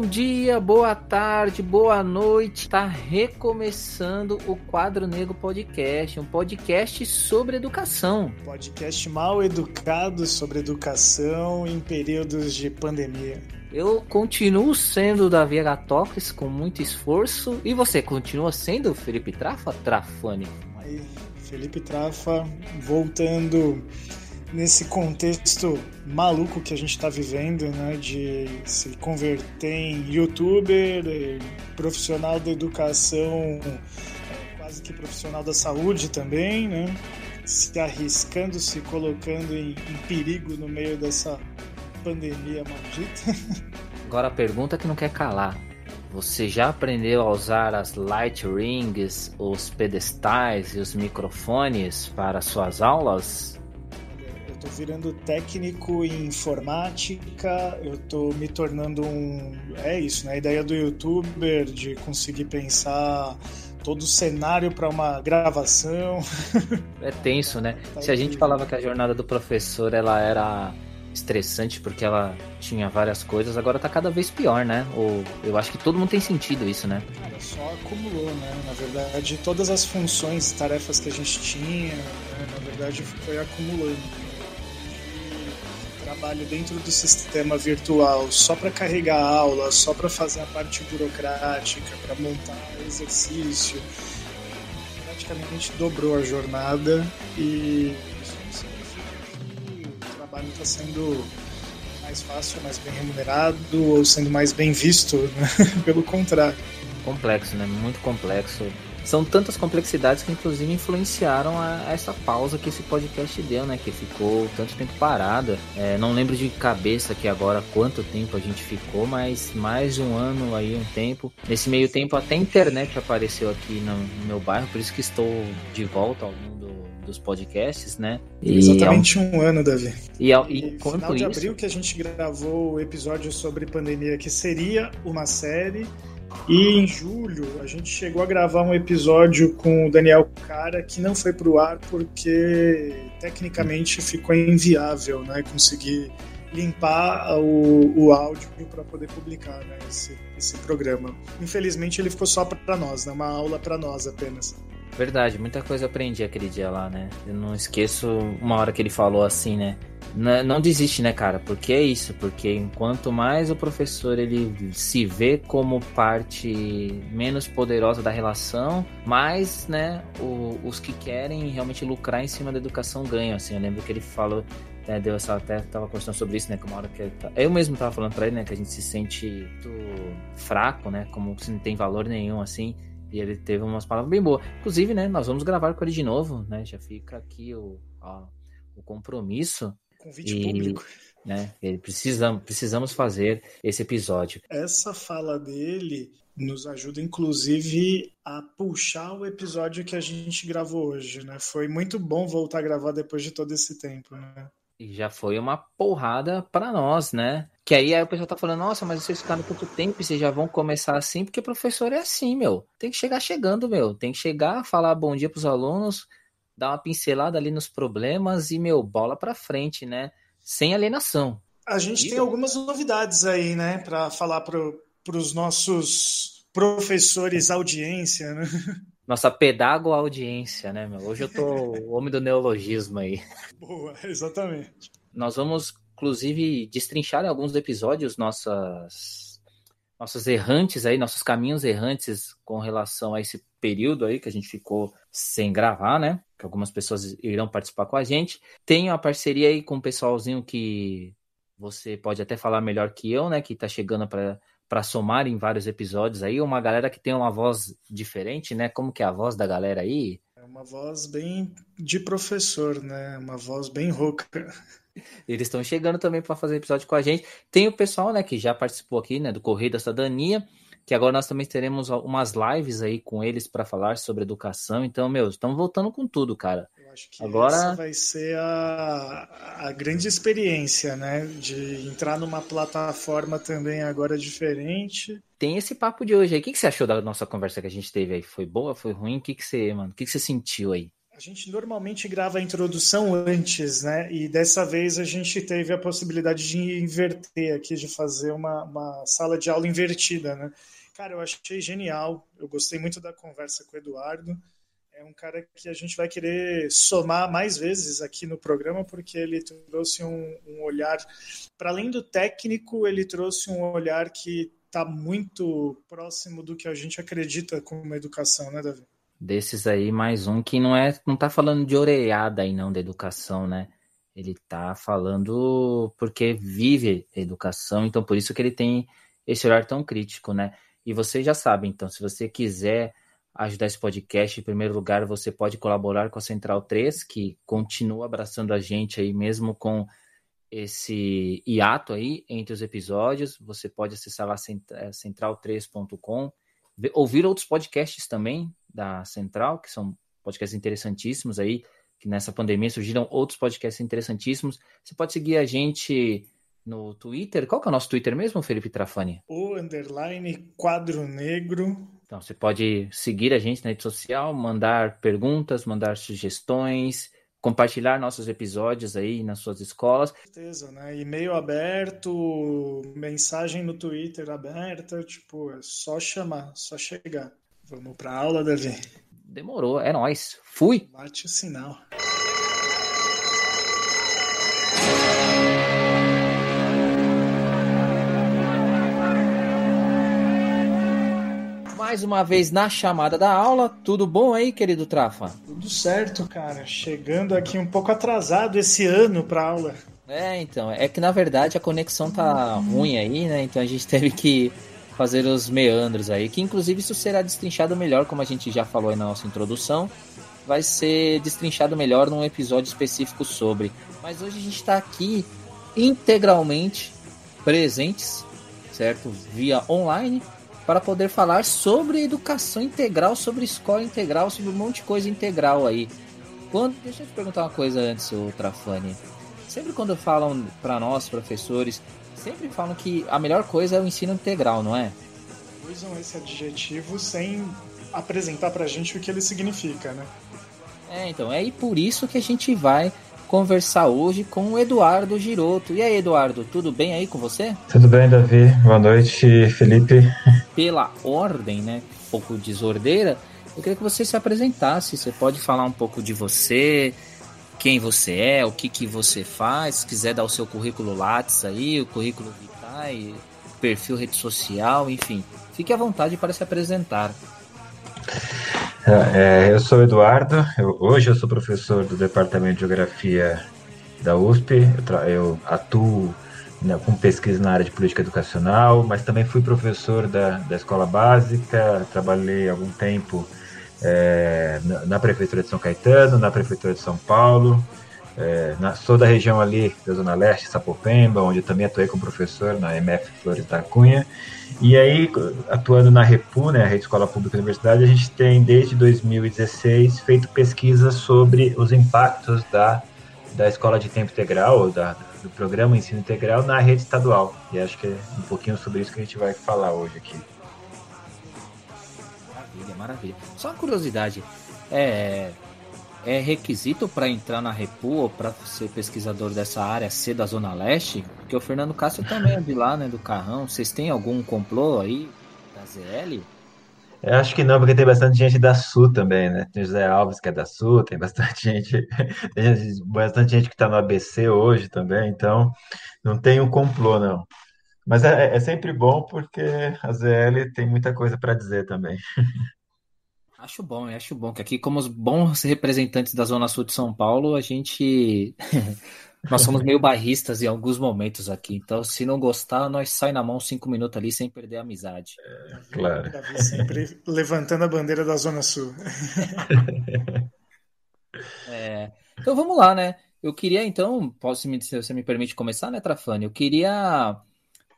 Bom dia, boa tarde, boa noite. Está recomeçando o Quadro Negro Podcast, um podcast sobre educação. Podcast mal educado sobre educação em períodos de pandemia. Eu continuo sendo Davi Agatocles com muito esforço. E você continua sendo Felipe Trafa, Trafani? Aí, Felipe Trafa voltando nesse contexto maluco que a gente está vivendo, né, de se converter em youtuber, profissional da educação, quase que profissional da saúde também, né, se arriscando, se colocando em, em perigo no meio dessa pandemia maldita. Agora a pergunta que não quer calar. Você já aprendeu a usar as light rings, os pedestais e os microfones para suas aulas? Tô virando técnico em informática, eu tô me tornando um. É isso, né? A ideia do youtuber de conseguir pensar todo o cenário para uma gravação. É tenso, né? Tá Se a gente falava que a jornada do professor ela era estressante porque ela tinha várias coisas, agora tá cada vez pior, né? Ou eu acho que todo mundo tem sentido isso, né? Cara, só acumulou, né? Na verdade, todas as funções, tarefas que a gente tinha, né? na verdade, foi acumulando trabalho dentro do sistema virtual só para carregar aula, só para fazer a parte burocrática, para montar exercício, praticamente dobrou a jornada e isso significa que o trabalho está sendo mais fácil, mais bem remunerado ou sendo mais bem visto, né? pelo contrário. Complexo, né? Muito complexo são tantas complexidades que inclusive influenciaram a, a, essa pausa que esse podcast deu, né? Que ficou tanto tempo parada. É, não lembro de cabeça que agora quanto tempo a gente ficou, mas mais de um ano aí, um tempo. Nesse meio tempo até a internet apareceu aqui no, no meu bairro, por isso que estou de volta ao mundo dos podcasts, né? E Exatamente ao... um ano, Davi. E, ao... e, e final de isso... abril que a gente gravou o episódio sobre pandemia, que seria uma série e em julho a gente chegou a gravar um episódio com o Daniel Cara que não foi pro ar porque tecnicamente ficou inviável, né? Conseguir limpar o, o áudio para poder publicar né, esse, esse programa. Infelizmente ele ficou só para nós, né, uma aula para nós apenas. Verdade, muita coisa aprendi aquele dia lá, né? Eu não esqueço uma hora que ele falou assim, né? Não, não desiste, né, cara? Porque é isso, porque enquanto mais o professor ele se vê como parte menos poderosa da relação, mais, né, o, os que querem realmente lucrar em cima da educação ganham, assim. Eu lembro que ele falou, né, deu essa até tava conversando sobre isso, né, que uma hora que tá, eu mesmo tava falando para ele, né, que a gente se sente fraco, né, como se não tem valor nenhum, assim. E ele teve umas palavras bem boas. Inclusive, né, nós vamos gravar com ele de novo, né? Já fica aqui o, ó, o compromisso Convite e, público. Né, precisamos, precisamos fazer esse episódio. Essa fala dele nos ajuda, inclusive, a puxar o episódio que a gente gravou hoje, né? Foi muito bom voltar a gravar depois de todo esse tempo, né? E já foi uma porrada para nós, né? Que aí, aí o pessoal tá falando, nossa, mas vocês ficaram tanto tempo e vocês já vão começar assim, porque o professor é assim, meu. Tem que chegar chegando, meu. Tem que chegar, falar bom dia pros alunos, dar uma pincelada ali nos problemas e, meu, bola para frente, né? Sem alienação. A gente e tem algumas novidades aí, né, para falar para os nossos professores audiência, né? Nossa pedago audiência, né, meu? Hoje eu tô o homem do neologismo aí. Boa, exatamente. Nós vamos, inclusive, destrinchar em alguns episódios nossas nossos errantes aí, nossos caminhos errantes com relação a esse período aí que a gente ficou sem gravar, né? Que algumas pessoas irão participar com a gente. Tenho a parceria aí com o pessoalzinho que você pode até falar melhor que eu, né? Que tá chegando para para somar em vários episódios aí, uma galera que tem uma voz diferente, né? Como que é a voz da galera aí? É uma voz bem de professor, né? Uma voz bem rouca. Eles estão chegando também para fazer episódio com a gente. Tem o pessoal, né, que já participou aqui, né, do Correio da Cidadania, que agora nós também teremos umas lives aí com eles para falar sobre educação. Então, meu, estamos voltando com tudo, cara. Eu acho que agora... essa vai ser a, a grande experiência, né, de entrar numa plataforma também agora diferente. Tem esse papo de hoje aí. O que, que você achou da nossa conversa que a gente teve aí? Foi boa? Foi ruim? O que, que você, mano? O que, que você sentiu aí? A gente normalmente grava a introdução antes, né? E dessa vez a gente teve a possibilidade de inverter aqui, de fazer uma, uma sala de aula invertida, né? Cara, eu achei genial. Eu gostei muito da conversa com o Eduardo. É um cara que a gente vai querer somar mais vezes aqui no programa, porque ele trouxe um, um olhar, para além do técnico, ele trouxe um olhar que está muito próximo do que a gente acredita como educação, né, Davi? Desses aí, mais um que não é, não tá falando de orelhada aí não da educação, né? Ele tá falando porque vive a educação, então por isso que ele tem esse olhar tão crítico, né? E você já sabe, então, se você quiser ajudar esse podcast, em primeiro lugar, você pode colaborar com a Central 3, que continua abraçando a gente aí mesmo com esse hiato aí entre os episódios. Você pode acessar lá é, central3.com, ouvir outros podcasts também da Central, que são podcasts interessantíssimos aí, que nessa pandemia surgiram outros podcasts interessantíssimos. Você pode seguir a gente no Twitter. Qual que é o nosso Twitter mesmo, Felipe Trafani? O underline quadro negro. Então, você pode seguir a gente na rede social, mandar perguntas, mandar sugestões, compartilhar nossos episódios aí nas suas escolas. Com certeza, né? E-mail aberto, mensagem no Twitter aberta, tipo, é só chamar, só chegar. Vamos pra aula, Davi? Demorou, é nós. Fui. Bate o sinal. Mais uma vez na chamada da aula. Tudo bom aí, querido Trafa? Tudo certo, cara. Chegando aqui um pouco atrasado esse ano para aula. É, então, é que na verdade a conexão tá ruim aí, né? Então a gente teve que fazer os meandros aí, que inclusive isso será destrinchado melhor, como a gente já falou aí na nossa introdução, vai ser destrinchado melhor num episódio específico sobre. Mas hoje a gente está aqui integralmente presentes, certo? Via online, para poder falar sobre educação integral, sobre escola integral, sobre um monte de coisa integral aí. Quando, deixa eu te perguntar uma coisa antes, o Trafani. Sempre quando falam para nós, professores, sempre falam que a melhor coisa é o ensino integral, não é? Usam esse adjetivo sem apresentar para a gente o que ele significa, né? É, então, é e por isso que a gente vai conversar hoje com o Eduardo Giroto. E aí, Eduardo, tudo bem aí com você? Tudo bem, Davi. Boa noite, Felipe. Pela ordem, né, um pouco desordeira, eu queria que você se apresentasse. Você pode falar um pouco de você, quem você é, o que, que você faz, se quiser dar o seu currículo Lattes aí, o currículo Vitae, perfil rede social, enfim. Fique à vontade para se apresentar. É, eu sou Eduardo, eu, hoje eu sou professor do Departamento de Geografia da USP, eu, eu atuo né, com pesquisa na área de política educacional, mas também fui professor da, da escola básica, trabalhei algum tempo é, na, na, Prefeitura de São Caetano, na Prefeitura de São Paulo, é, na, sou da região ali da Zona Leste, Sapopemba, onde também atuei como professor na MF Flores da Cunha, e aí, atuando na Repu, né, a Rede Escola Pública da Universidade, a gente tem, desde 2016, feito pesquisas sobre os impactos da, da escola de tempo integral, da, do programa Ensino Integral na rede estadual. E acho que é um pouquinho sobre isso que a gente vai falar hoje aqui. Maravilha, maravilha. Só uma curiosidade, é, é requisito para entrar na Repu ou para ser pesquisador dessa área ser da Zona Leste? Porque o Fernando Castro também é de lá, né, do Carrão. Vocês têm algum complô aí da ZL? Eu acho que não, porque tem bastante gente da Sul também, né? Tem José Alves que é da Sul, tem bastante gente, tem bastante gente que está no ABC hoje também, então não tem um complô, não. Mas é, é sempre bom porque a ZL tem muita coisa para dizer também. Acho bom, acho bom que aqui, como os bons representantes da Zona Sul de São Paulo, a gente. nós somos meio barristas em alguns momentos aqui. Então, se não gostar, nós sai na mão cinco minutos ali sem perder a amizade. É, claro. Davi sempre levantando a bandeira da Zona Sul. é, então vamos lá, né? Eu queria, então, posso me, se você me permite começar, né, Trafani? Eu queria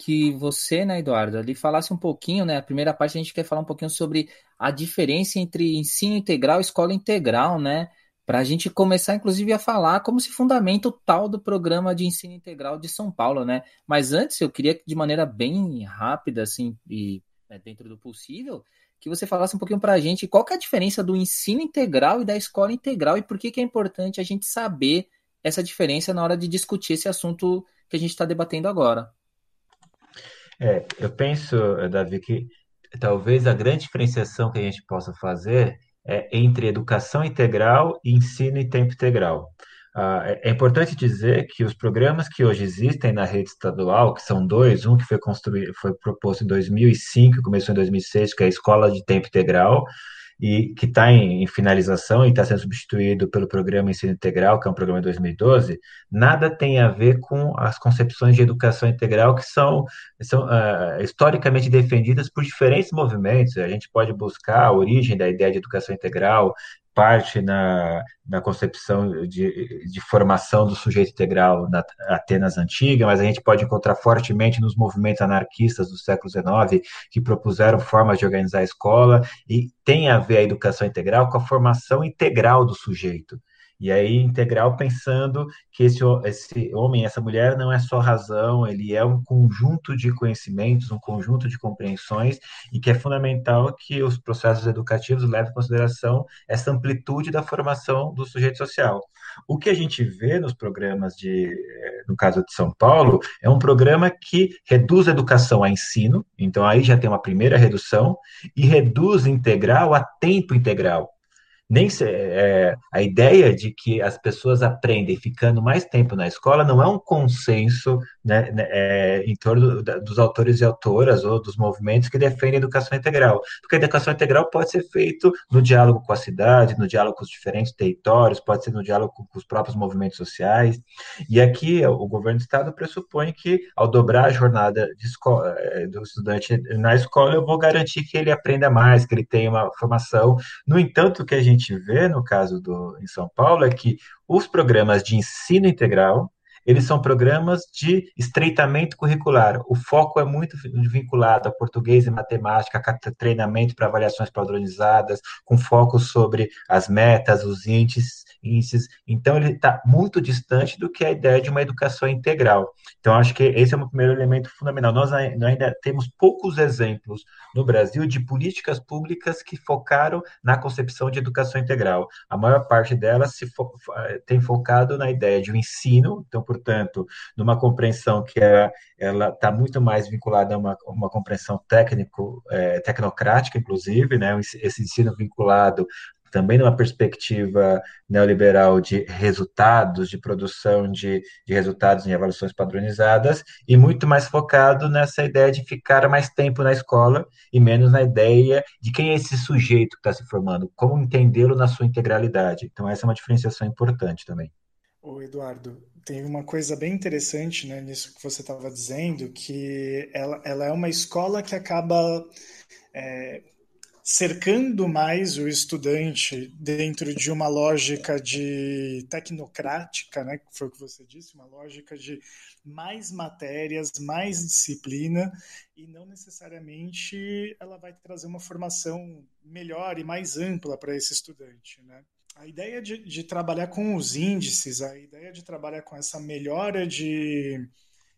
que você, né, Eduardo, ali falasse um pouquinho, né? A primeira parte a gente quer falar um pouquinho sobre a diferença entre ensino integral e escola integral, né? Para a gente começar, inclusive, a falar como se fundamenta o tal do programa de ensino integral de São Paulo, né? Mas antes, eu queria que, de maneira bem rápida, assim, e né, dentro do possível, que você falasse um pouquinho para a gente qual que é a diferença do ensino integral e da escola integral e por que, que é importante a gente saber essa diferença na hora de discutir esse assunto que a gente está debatendo agora. É, eu penso, Davi, que talvez a grande diferenciação que a gente possa fazer é entre educação integral e ensino em tempo integral. Ah, é, é importante dizer que os programas que hoje existem na rede estadual, que são dois, um que foi construído, foi proposto em 2005, começou em 2006, que é a Escola de Tempo Integral, e que está em, em, finalização e está sendo substituído pelo programa Ensino Integral, que é um programa de 2012, nada tem a ver com as concepções de educação integral que são, são uh, historicamente defendidas por diferentes movimentos. A gente pode buscar a origem da ideia de educação integral parte na, na concepção de, de formação do sujeito integral na Atenas antiga, mas a gente pode encontrar fortemente nos movimentos anarquistas do século XIX que propuseram formas de organizar a escola e tem a ver a educação integral com a formação integral do sujeito. E aí, integral pensando que esse, esse homem, essa mulher, não é só razão, ele é um conjunto de conhecimentos, um conjunto de compreensões, e que é fundamental que os processos educativos levem em consideração essa amplitude da formação do sujeito social. O que a gente vê nos programas de, eh, no caso de São Paulo, é um programa que reduz a educação a ensino, então aí já tem uma primeira redução, e reduz integral a tempo integral nem se, é, a ideia de que as pessoas aprendem ficando mais tempo na escola não é um consenso né, né é, em torno dos autores e autoras ou dos movimentos que defendem a educação integral, porque a educação integral pode ser feito no diálogo com a cidade, no diálogo com os diferentes territórios, pode ser no diálogo com, os próprios movimentos sociais, e aqui o governo do estado pressupõe que ao dobrar a jornada escola, é, do estudante na escola, eu vou garantir que ele aprenda mais, que ele tenha uma formação. No entanto, o que a gente vê no caso do em São Paulo é que os programas de ensino integral eles são programas de estreitamento curricular. O foco é muito vinculado a português e matemática, treinamento para avaliações padronizadas, com foco sobre as metas, os índices, índices. Então, ele está muito distante do que é a ideia de uma educação integral. Então, acho que esse é o primeiro elemento fundamental. Nós ainda temos poucos exemplos no Brasil de políticas públicas que focaram na concepção de educação integral. A maior parte delas fo tem focado na ideia de um ensino, então, portanto, numa compreensão que é, ela está muito mais vinculada a uma, uma compreensão técnico, é, tecnocrática, inclusive, né, esse ensino vinculado também numa perspectiva neoliberal de resultados, de produção de, de, resultados em avaliações padronizadas, e muito mais focado nessa ideia de ficar mais tempo na escola e menos na ideia de quem é esse sujeito que está se formando, como entendê-lo na sua integralidade. Então, essa é uma diferenciação importante também. Ô Eduardo, tem uma coisa bem interessante né, nisso que você estava dizendo, que ela, ela, é uma escola que acaba é, cercando mais o estudante dentro de uma lógica de tecnocrática, né, que foi o que você disse, uma lógica de mais matérias, mais disciplina, e não necessariamente ela vai trazer uma formação melhor e mais ampla para esse estudante, né? A ideia de, de, trabalhar com os índices, a ideia de trabalhar com essa melhora de,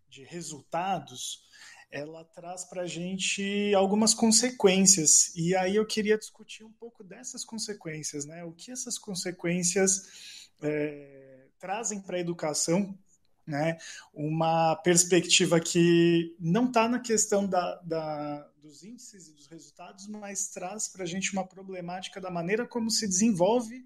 de resultados, ela traz para a gente algumas consequências. E aí eu queria discutir um pouco dessas consequências, né? O que essas consequências é, trazem para a educação, né? Uma perspectiva que não está na questão da, da, dos índices e dos resultados, mas traz para a gente uma problemática da maneira como se desenvolve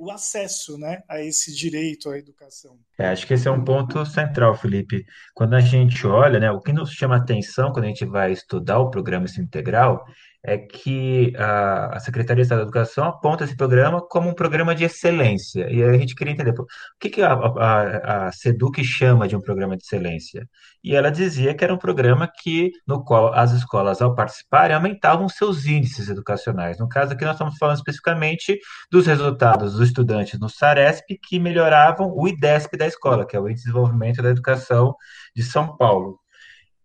o acesso né, a esse direito à educação. É, acho que esse é um ponto central, Felipe. Quando a gente olha, né, o que nos chama atenção quando a gente vai estudar o programa integral é que a, Secretaria de Estado da Educação aponta esse programa como um programa de excelência. E a gente queria entender, pô, o que, que a, a, a SEDUC chama de um programa de excelência? E ela dizia que era um programa que, no qual as escolas, ao participarem, aumentavam seus índices educacionais. No caso aqui, nós estamos falando especificamente dos resultados dos estudantes no SARESP, que melhoravam o IDESP da escola, que é o Índice de Desenvolvimento da Educação de São Paulo.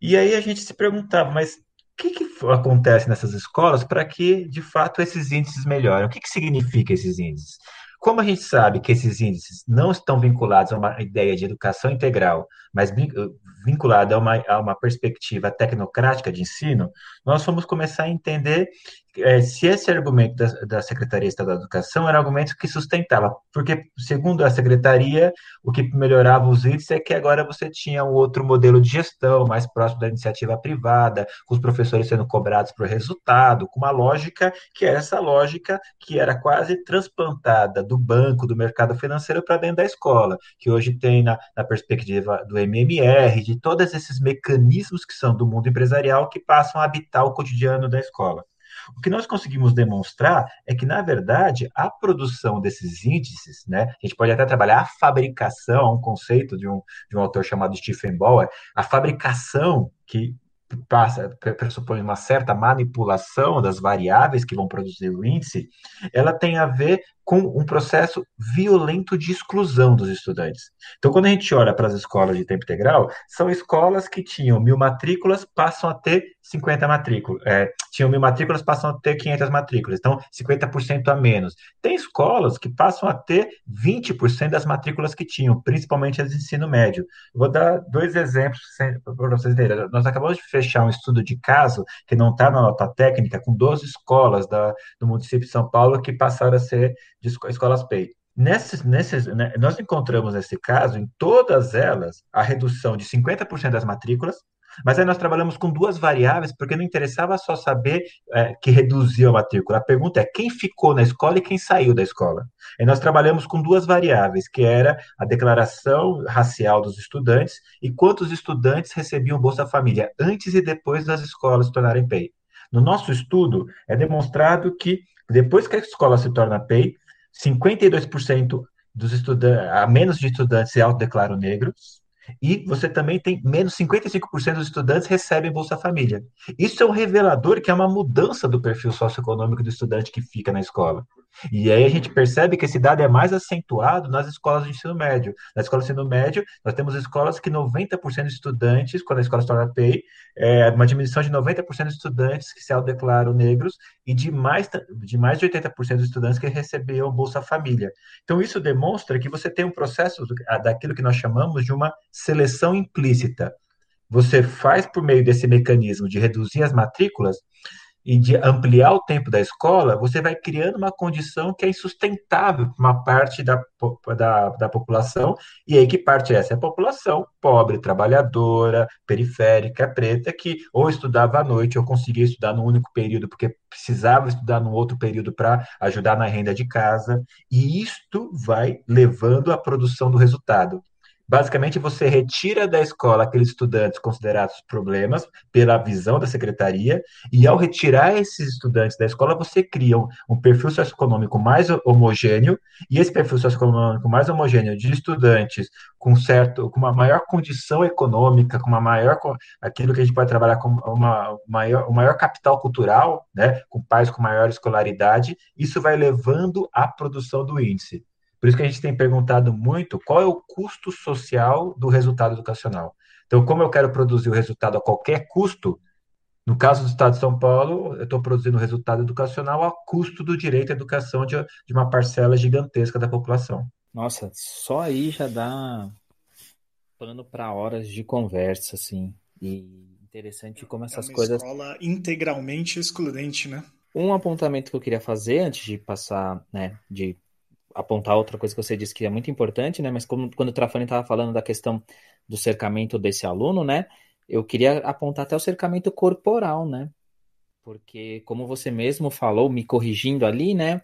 E aí a gente se perguntava, mas que, que acontece nessas escolas para que, de fato, esses índices melhorem? O que, que significa esses índices? como a gente sabe que esses índices não estão vinculados a uma ideia de educação integral, mas vinculado a uma, a uma perspectiva tecnocrática de ensino, nós vamos começar a entender é, se esse argumento da, da, Secretaria Estadual da Educação era um argumento que sustentava, porque, segundo a Secretaria, o que melhorava os índices é que agora você tinha um outro modelo de gestão, mais próximo da iniciativa privada, com os professores sendo cobrados por resultado, com uma lógica que era essa lógica que era quase transplantada do banco, do mercado financeiro para dentro da escola, que hoje tem na, na perspectiva do MMR, de todos esses mecanismos que são do mundo empresarial que passam a habitar o cotidiano da escola. O que nós conseguimos demonstrar é que, na verdade, a produção desses índices, né, a gente pode até trabalhar a fabricação, um conceito de um, de um autor chamado Stephen Bauer, a fabricação que passa, pressupõe uma certa manipulação das variáveis que vão produzir o índice, ela tem a ver com um processo violento de exclusão dos estudantes. Então, quando a gente olha para as escolas de tempo integral, são escolas que tinham mil matrículas, passam a ter 50 matrículas. É, tinham mil matrículas, passam a ter 500 matrículas. Então, 50% a menos. Tem escolas que passam a ter 20% das matrículas que tinham, principalmente as de ensino médio. Vou dar dois exemplos para vocês verem. Nós acabamos de fechar um estudo de caso, que não está na nota técnica, com 12 escolas da, do município de São Paulo que passaram a ser de escolas PEI. Nesses, né, nós encontramos nesse caso, em todas elas, a redução de 50% das matrículas, mas aí nós trabalhamos com duas variáveis, porque não interessava só saber é, que reduziu a matrícula. A pergunta é quem ficou na escola e quem saiu da escola. E nós trabalhamos com duas variáveis, que era a declaração racial dos estudantes e quantos estudantes recebiam Bolsa Família antes e depois das escolas se tornarem PEI. No nosso estudo, é demonstrado que depois que a escola se torna PEI, 52% dos estudantes, a menos de estudantes se autodeclaram negros, e você também tem menos 55% dos estudantes recebem Bolsa Família. Isso é um revelador que é uma mudança do perfil socioeconômico do estudante que fica na escola. E aí a gente percebe que esse dado é mais acentuado nas escolas de ensino médio. Na escola de ensino médio, nós temos escolas que 90% de estudantes, quando a escola se torna PEI, é uma diminuição de 90% de estudantes que se autodeclaram negros e de mais, de mais de 80% dos estudantes que recebiam Bolsa Família. Então, isso demonstra que você tem um processo daquilo que nós chamamos de uma seleção implícita. Você faz por meio desse mecanismo de reduzir as matrículas, e de ampliar o tempo da escola, você vai criando uma condição que é insustentável para uma parte da, da, da população. E aí, que parte é essa? É a população pobre, trabalhadora, periférica, preta, que ou estudava à noite ou conseguia estudar no único período porque precisava estudar no outro período para ajudar na renda de casa. E isto vai levando à produção do resultado. Basicamente, você retira da escola aqueles estudantes considerados problemas pela visão da secretaria, e ao retirar esses estudantes da escola, você cria um, um perfil socioeconômico mais homogêneo, e esse perfil socioeconômico mais homogêneo de estudantes com certo, com uma maior condição econômica, com uma maior aquilo que a gente pode trabalhar com uma maior, um maior capital cultural, né, com pais com maior escolaridade, isso vai levando à produção do índice. Por isso que a gente tem perguntado muito qual é o custo social do resultado educacional. Então, como eu quero produzir o resultado a qualquer custo, no caso do Estado de São Paulo, eu estou produzindo o resultado educacional a custo do direito à educação de, de uma parcela gigantesca da população. Nossa, só aí já dá pano para horas de conversa, assim. E interessante como essas é uma coisas. escola integralmente excludente, né? Um apontamento que eu queria fazer antes de passar, né, de apontar outra coisa que você disse que é muito importante, né? Mas como, quando o Trafani estava falando da questão do cercamento desse aluno, né? Eu queria apontar até o cercamento corporal, né? Porque, como você mesmo falou, me corrigindo ali, né?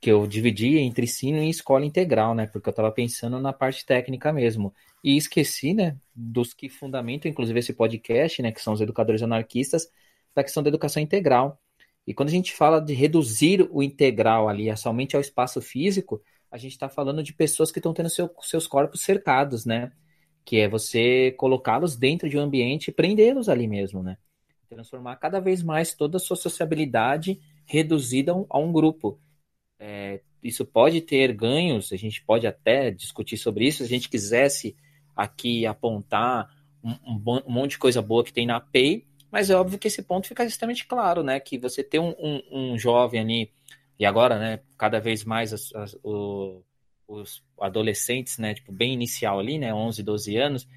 Que eu dividi entre ensino e escola integral, né? Porque eu estava pensando na parte técnica mesmo. E esqueci, né? Dos que fundamentam, inclusive, esse podcast, né? Que são os educadores anarquistas, da questão da educação integral. E quando a gente fala de reduzir o integral ali somente ao espaço físico, a gente está falando de pessoas que estão tendo seu, seus corpos cercados, né? Que é você colocá-los dentro de um ambiente e prendê-los ali mesmo, né? Transformar cada vez mais toda a sua sociabilidade reduzida a um, grupo. É, isso pode ter ganhos, a gente pode até discutir sobre isso, se a gente quisesse aqui apontar um, um, um monte de coisa boa que tem na PEI, mas é óbvio que esse ponto fica extremamente claro, né? Que você ter um, um jovem ali e agora, né, cada vez mais as, as, o, os adolescentes, né, tipo, bem inicial ali, né, 11, 12 anos,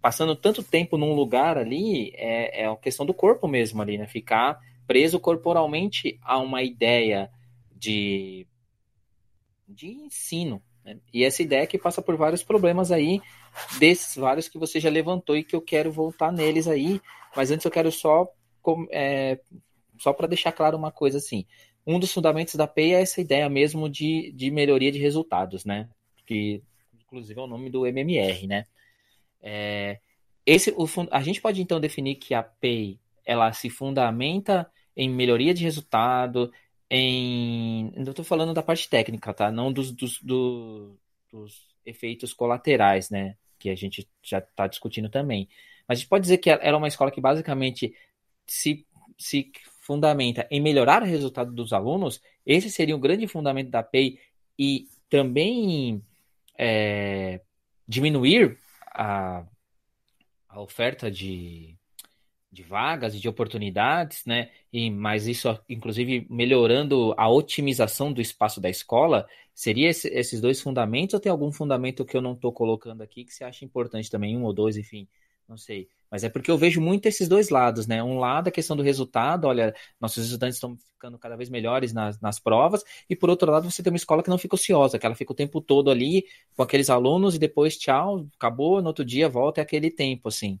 passando tanto tempo num lugar ali, é, é a questão do corpo mesmo ali, né, ficar preso corporalmente a uma ideia de, de ensino, né? E essa ideia que passa por vários problemas aí, desses vários que você já levantou e que eu quero voltar neles aí, mas antes eu quero só, é, só para deixar claro uma coisa assim, um dos fundamentos da PEI é essa ideia mesmo de, de melhoria de resultados, né? Que inclusive é o nome do MMR, né? É, esse, o, a gente pode então definir que a PEI ela se fundamenta em melhoria de resultado, em. Eu estou falando da parte técnica, tá? Não dos, dos, do, dos efeitos colaterais, né? Que a gente já está discutindo também. Mas a gente pode dizer que ela é uma escola que basicamente se, se fundamenta em melhorar o resultado dos alunos, esse seria o grande fundamento da PEI e também é, diminuir a, a oferta de, de vagas e de oportunidades, né? E, mas isso, inclusive, melhorando a otimização do espaço da escola, seria esse, esses dois fundamentos ou tem algum fundamento que eu não estou colocando aqui que você acha importante também, um ou dois, enfim, não sei. Mas é porque eu vejo muito esses dois lados, né? Um lado a questão do resultado, olha, nossos estudantes estão ficando cada vez melhores nas, nas provas, e por outro lado você tem uma escola que não fica ociosa, que ela fica o tempo todo ali com aqueles alunos e depois tchau, acabou, no outro dia volta é aquele tempo, assim.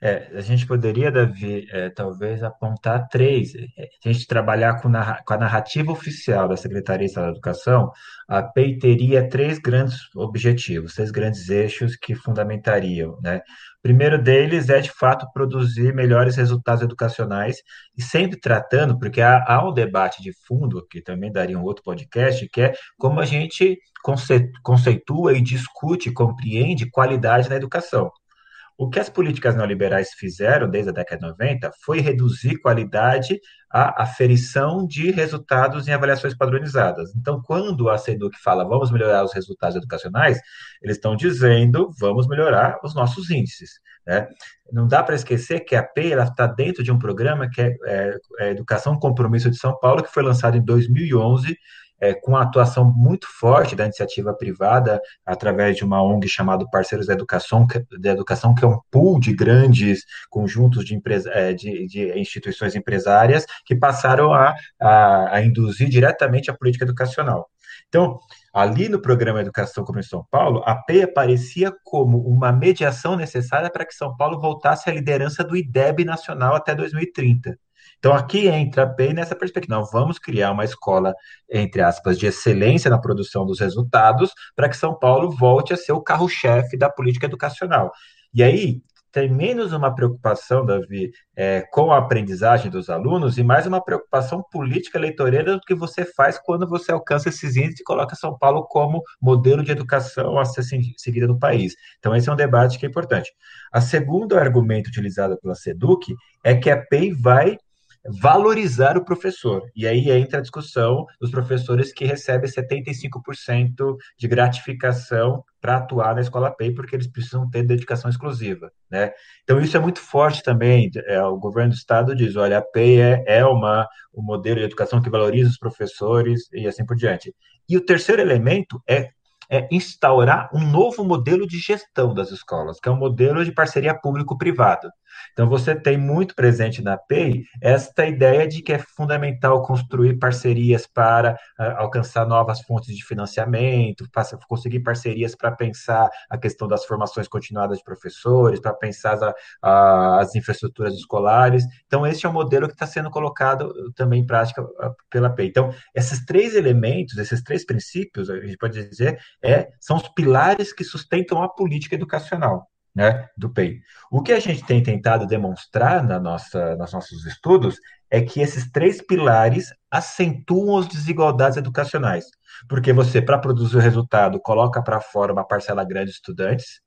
É, a gente poderia, Davi, é, talvez apontar três. É, a gente trabalhar com, narra com a narrativa oficial da Secretaria da Educação, a PEI teria três grandes objetivos, três grandes eixos que fundamentariam. Né? O primeiro deles é, de fato, produzir melhores resultados educacionais e sempre tratando, porque há, há um debate de fundo, que também daria um outro podcast, que é como a gente conceitua e discute, compreende qualidade na educação. O que as políticas neoliberais fizeram desde a década de 90 foi reduzir qualidade à aferição de resultados em avaliações padronizadas. Então, quando a SEDUC fala vamos melhorar os resultados educacionais, eles estão dizendo vamos melhorar os nossos índices. Né? Não dá para esquecer que a PEI está dentro de um programa que é, é, é Educação Compromisso de São Paulo, que foi lançado em 2011 é, com a atuação muito forte da iniciativa privada, através de uma ONG chamada Parceiros da Educação, que, da Educação, que é um pool de grandes conjuntos de, empresa, é, de, de instituições empresárias que passaram a, a, a induzir diretamente a política educacional. Então, ali no programa Educação como em São Paulo, a PEI aparecia como uma mediação necessária para que São Paulo voltasse à liderança do IDEB nacional até 2030. Então, aqui entra bem nessa perspectiva. Nós vamos criar uma escola, entre aspas, de excelência na produção dos resultados, para que São Paulo volte a ser o carro-chefe da política educacional. E aí, tem menos uma preocupação, Davi, é, com a aprendizagem dos alunos e mais uma preocupação política eleitoreira do que você faz quando você alcança esses índices e coloca São Paulo como modelo de educação a ser seguida no país. Então, esse é um debate que é importante. A segundo argumento utilizado pela SEDUC é que a PEI vai valorizar o professor. E aí entra a discussão dos professores que recebem 75% de gratificação para atuar na escola PEI, porque eles precisam ter dedicação exclusiva. Né? Então, isso é muito forte também. É, o governo do estado diz: olha, a PEI é, é uma, um modelo de educação que valoriza os professores e assim por diante. E o terceiro elemento é é instaurar um novo modelo de gestão das escolas, que é um modelo de parceria público-privado. Então, você tem muito presente na PEI esta ideia de que é fundamental construir parcerias para uh, alcançar novas fontes de financiamento, para conseguir parcerias para pensar a questão das formações continuadas de professores, para pensar as, uh, as infraestruturas escolares. Então, esse é um modelo que está sendo colocado também em prática uh, pela PEI. Então, esses três elementos, esses três princípios, a gente pode dizer, é, são os pilares que sustentam a política educacional né, do PEI. O que a gente tem tentado demonstrar na nossa, nos nossos estudos é que esses três pilares acentuam as desigualdades educacionais. Porque você, para produzir o resultado, coloca para fora uma parcela grande de estudantes,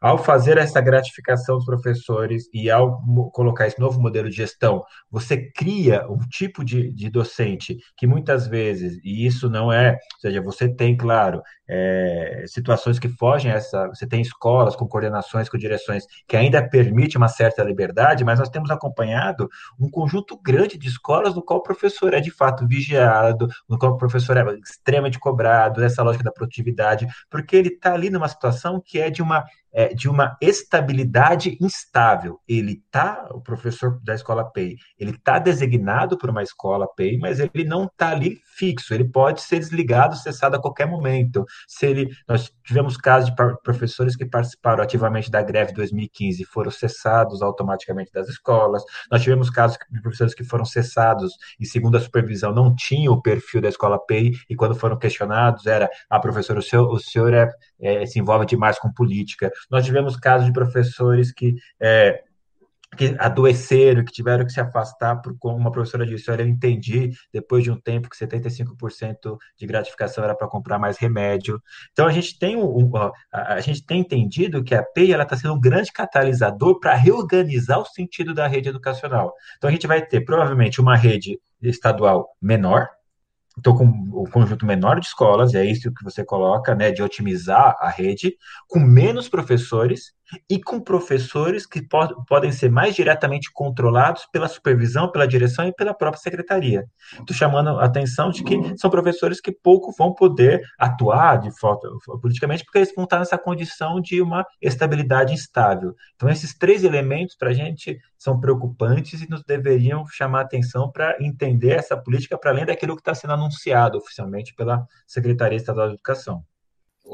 ao fazer essa gratificação dos professores e ao colocar esse novo modelo de gestão, você cria um tipo de, de docente que muitas vezes, e isso não é, ou seja, você tem, claro, é, situações que fogem essa. Você tem escolas com coordenações, com direções que ainda permite uma certa liberdade, mas nós temos acompanhado um conjunto grande de escolas no qual o professor é de fato vigiado, no qual o professor é extremamente cobrado, essa lógica da produtividade, porque ele está ali numa situação que é de uma é, de uma estabilidade instável. Ele tá, o professor da escola PEI, ele está designado por uma escola PEI, mas ele não está ali fixo. Ele pode ser desligado, cessado a qualquer momento. Se ele, nós tivemos casos de professores que participaram ativamente da greve 2015 e foram cessados automaticamente das escolas. Nós tivemos casos de professores que foram cessados e, segundo a supervisão, não tinham o perfil da escola PEI e, quando foram questionados, era: ah, professor, o senhor, o senhor é, é, se envolve demais com política. Nós tivemos casos de professores que, é, que adoeceram, que tiveram que se afastar, por como uma professora disse, olha, eu entendi depois de um tempo que 75% de gratificação era para comprar mais remédio. Então a gente tem um, a, a, gente tem entendido que a PEI está sendo um grande catalisador para reorganizar o sentido da rede educacional. Então a gente vai ter provavelmente uma rede estadual menor, Estou com o conjunto menor de escolas, é isso que você coloca, né, de otimizar a rede, com menos professores e com professores que pod podem ser mais diretamente controlados pela supervisão, pela direção e pela própria secretaria. Estou chamando a atenção de que são professores que pouco vão poder atuar de foto, politicamente, porque eles vão estar nessa condição de uma estabilidade instável. Então, esses três elementos, para a gente, são preocupantes e nos deveriam chamar a atenção para entender essa política para além daquilo que está sendo anunciado oficialmente pela Secretaria Estadual de Educação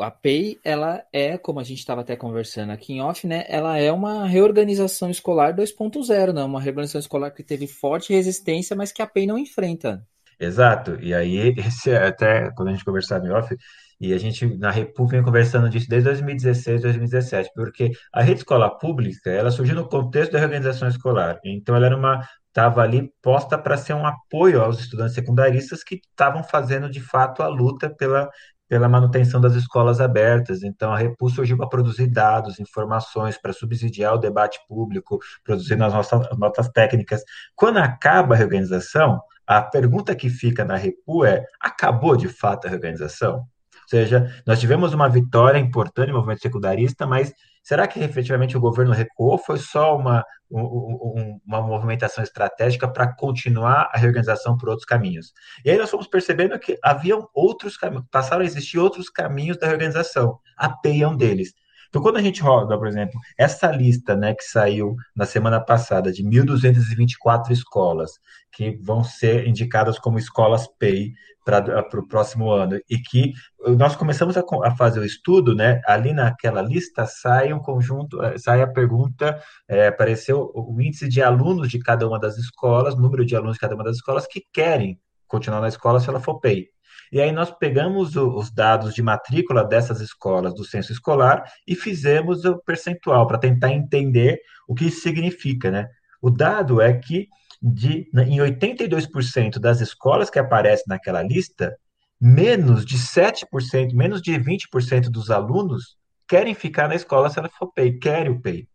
a PEI, ela é, como a gente estava até conversando aqui em off, né? Ela é uma reorganização escolar 2.0, né? Uma reorganização escolar que teve forte resistência, mas que a PEI não enfrenta. Exato. E aí, esse, é até quando a gente conversava em off, e a gente na República vem conversando disso desde 2016, 2017, porque a rede escola pública, ela surgiu no contexto da reorganização escolar. Então, ela era uma estava ali posta para ser um apoio aos estudantes secundaristas que estavam fazendo de fato a luta pela pela manutenção das escolas abertas. Então, a Repu surgiu para produzir dados, informações, para subsidiar o debate público, produzindo as nossas notas técnicas. Quando acaba a reorganização, a pergunta que fica na Repu é: acabou de fato a reorganização? Seja, nós tivemos uma vitória importante no movimento secundarista, mas Será que efetivamente o governo recuou? Foi só uma, um, uma movimentação estratégica para continuar a reorganização por outros caminhos? E aí nós fomos percebendo que haviam outros caminhos, passaram a existir outros caminhos da reorganização. A um deles. Então, quando a gente roda, por exemplo, essa lista né, que saiu na semana passada de 1.224 escolas que vão ser indicadas como escolas PEI para o próximo ano, e que nós começamos a, a, fazer o estudo, né? Ali naquela lista sai um conjunto, eh, sai a pergunta, é, apareceu o índice de alunos de cada uma das escolas, número de alunos de cada uma das escolas que querem continuar na escola se ela for PEI. E aí nós pegamos o, os dados de matrícula dessas escolas do censo escolar e fizemos o percentual para tentar entender o que isso significa, né? O dado é que de, né, em 82% das escolas que aparecem naquela lista, menos de 7%, menos de 20% dos alunos querem ficar na escola se ela for PEI, querem o PEI.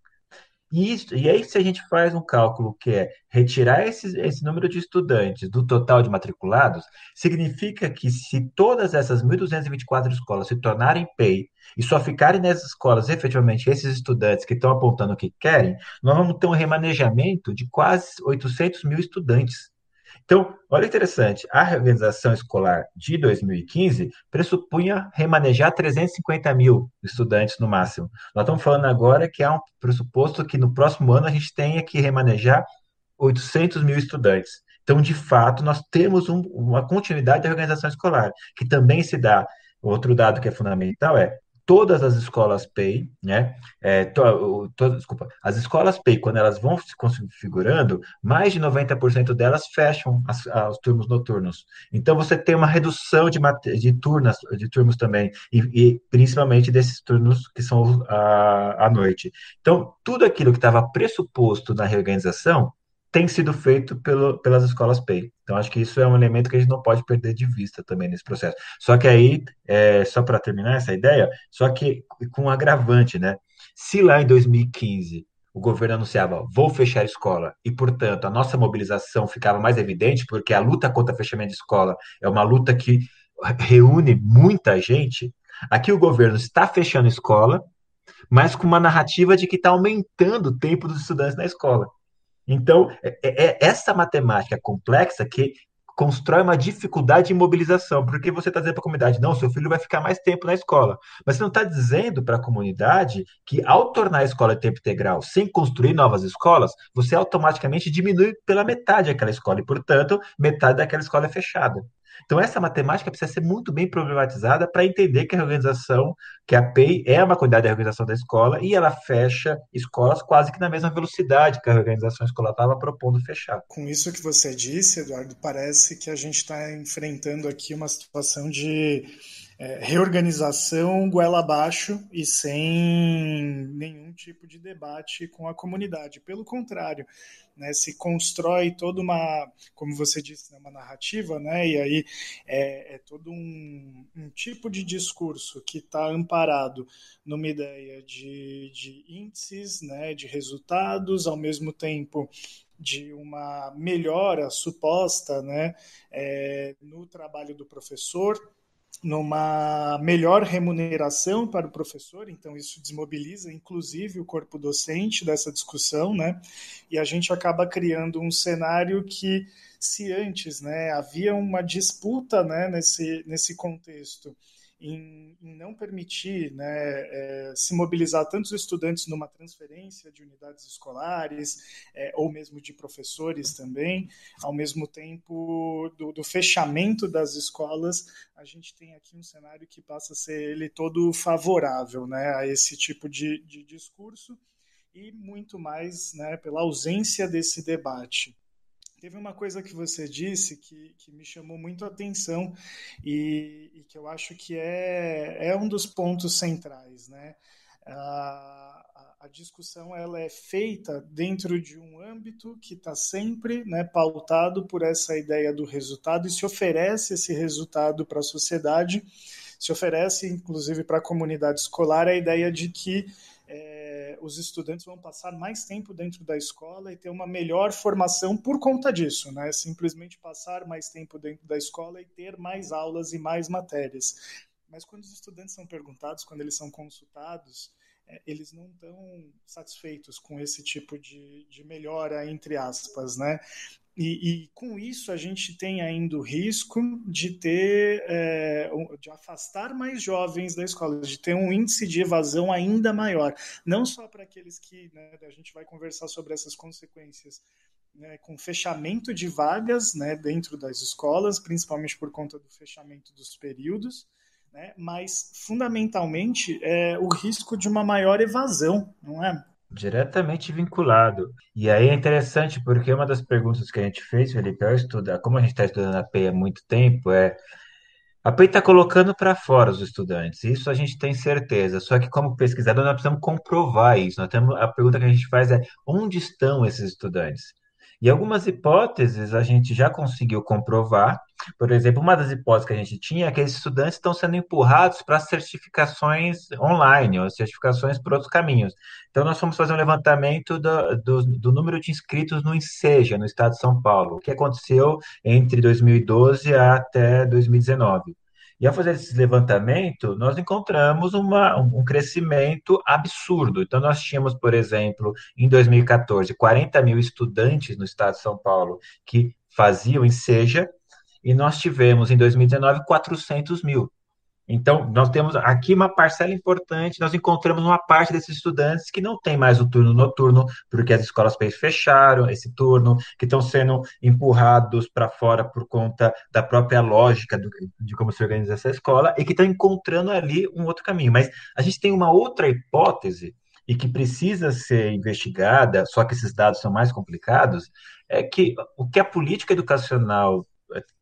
E, isso, e aí, se a gente faz um cálculo que é retirar esse, esse número de estudantes do total de matriculados, significa que se todas essas 1.224 escolas se tornarem PEI e só ficarem nessas escolas efetivamente esses estudantes que estão apontando o que querem, nós vamos ter um remanejamento de quase 800 mil estudantes. Então, olha interessante, a reorganização escolar de 2015 pressupunha remanejar 350 mil estudantes no máximo. Nós estamos falando agora que há um pressuposto que no próximo ano a gente tenha que remanejar 800 mil estudantes. Então, de fato, nós temos um, uma continuidade da organização escolar, que também se dá. Outro dado que é fundamental é todas as escolas PEI, né? É, to, to, desculpa, as escolas PEI, quando elas vão se configurando, mais de 90% delas fecham as, os turnos noturnos. Então você tem uma redução de, de turnas, de turnos também, e, e principalmente desses turnos que são à noite. Então, tudo aquilo que estava pressuposto na reorganização tem sido feito pelo, pelas escolas PEI. Então, acho que isso é um elemento que a gente não pode perder de vista também nesse processo. Só que aí, é, só para terminar essa ideia, só que com um agravante, né? Se lá em 2015 o governo anunciava vou fechar a escola e, portanto, a nossa mobilização ficava mais evidente, porque a luta contra o fechamento de escola é uma luta que reúne muita gente, Aqui o governo está fechando escola, mas com uma narrativa de que está aumentando o tempo dos estudantes na escola. Então, é, é, é essa matemática complexa que constrói uma dificuldade de mobilização, porque você está dizendo para a comunidade, não, seu filho vai ficar mais tempo na escola. Mas você não está dizendo para a comunidade que, ao tornar a escola de tempo integral sem construir novas escolas, você automaticamente diminui pela metade aquela escola, e, portanto, metade daquela escola é fechada. Então, essa matemática precisa ser muito bem problematizada para entender que a organização, que a PEI é uma quantidade de organização da escola e ela fecha escolas quase que na mesma velocidade que a organização escolar estava propondo fechar. Com isso que você disse, Eduardo, parece que a gente está enfrentando aqui uma situação de é, reorganização goela abaixo e sem nenhum tipo de debate com a comunidade. Pelo contrário, né, se constrói toda uma, como você disse, né, uma narrativa, né, e aí é, é todo um, um, tipo de discurso que está amparado numa ideia de, de índices, né, de resultados, ao mesmo tempo de uma melhora suposta né, é, no trabalho do professor, numa melhor remuneração para o professor, então isso desmobiliza inclusive o corpo docente dessa discussão, né? E a gente acaba criando um cenário que se antes, né, havia uma disputa, né, nesse nesse contexto em, em não permitir né, é, se mobilizar tantos estudantes numa transferência de unidades escolares, é, ou mesmo de professores também, ao mesmo tempo do, do, fechamento das escolas, a gente tem aqui um cenário que passa a ser ele todo favorável né, a esse tipo de, de discurso e muito mais né, pela ausência desse debate. Teve uma coisa que você disse que, que me chamou muito a atenção e, e, que eu acho que é, é um dos pontos centrais, né? A, a discussão ela é feita dentro de um âmbito que está sempre né, pautado por essa ideia do resultado e se oferece esse resultado para a sociedade, se oferece inclusive para a comunidade escolar a ideia de que os estudantes vão passar mais tempo dentro da escola e ter uma melhor formação por conta disso, né? Simplesmente passar mais tempo dentro da escola e ter mais aulas e mais matérias. Mas quando os estudantes são perguntados, quando eles são consultados, é, eles não estão satisfeitos com esse tipo de, de melhora, entre aspas, né? E, e, com isso a gente tem ainda o risco de ter, é, de afastar mais jovens da escola, de ter um índice de evasão ainda maior. Não só para aqueles que, né, a gente vai conversar sobre essas consequências né, com fechamento de vagas né, dentro das escolas, principalmente por conta do fechamento dos períodos, né, mas fundamentalmente é o risco de uma maior evasão, não é? Diretamente vinculado. E aí é interessante, porque uma das perguntas que a gente fez, Felipe, ao estudar, como a gente está estudando a PEI há muito tempo, é a PEI está colocando para fora os estudantes, isso a gente tem certeza. Só que, como pesquisador, nós precisamos comprovar isso. Nós temos, a pergunta que a gente faz é: onde estão esses estudantes? E algumas hipóteses a gente já conseguiu comprovar. Por exemplo, uma das hipóteses que a gente tinha é que esses estudantes estão sendo empurrados para certificações online, ou certificações por outros caminhos. Então, nós fomos fazer um levantamento do, do, do número de inscritos no INSEJA, no estado de São Paulo, o que aconteceu entre 2012 até 2019. E ao fazer esse levantamento, nós encontramos uma, um crescimento absurdo. Então, nós tínhamos, por exemplo, em 2014, 40 mil estudantes no estado de São Paulo que faziam em SEJA, e nós tivemos em 2019 400 mil. Então, nós temos aqui uma parcela importante, nós encontramos uma parte desses estudantes que não tem mais o turno noturno, porque as escolas fecharam esse turno, que estão sendo empurrados para fora por conta da própria lógica do, de como se organiza essa escola, e que estão encontrando ali um outro caminho. Mas a gente tem uma outra hipótese, e que precisa ser investigada, só que esses dados são mais complicados, é que o que a política educacional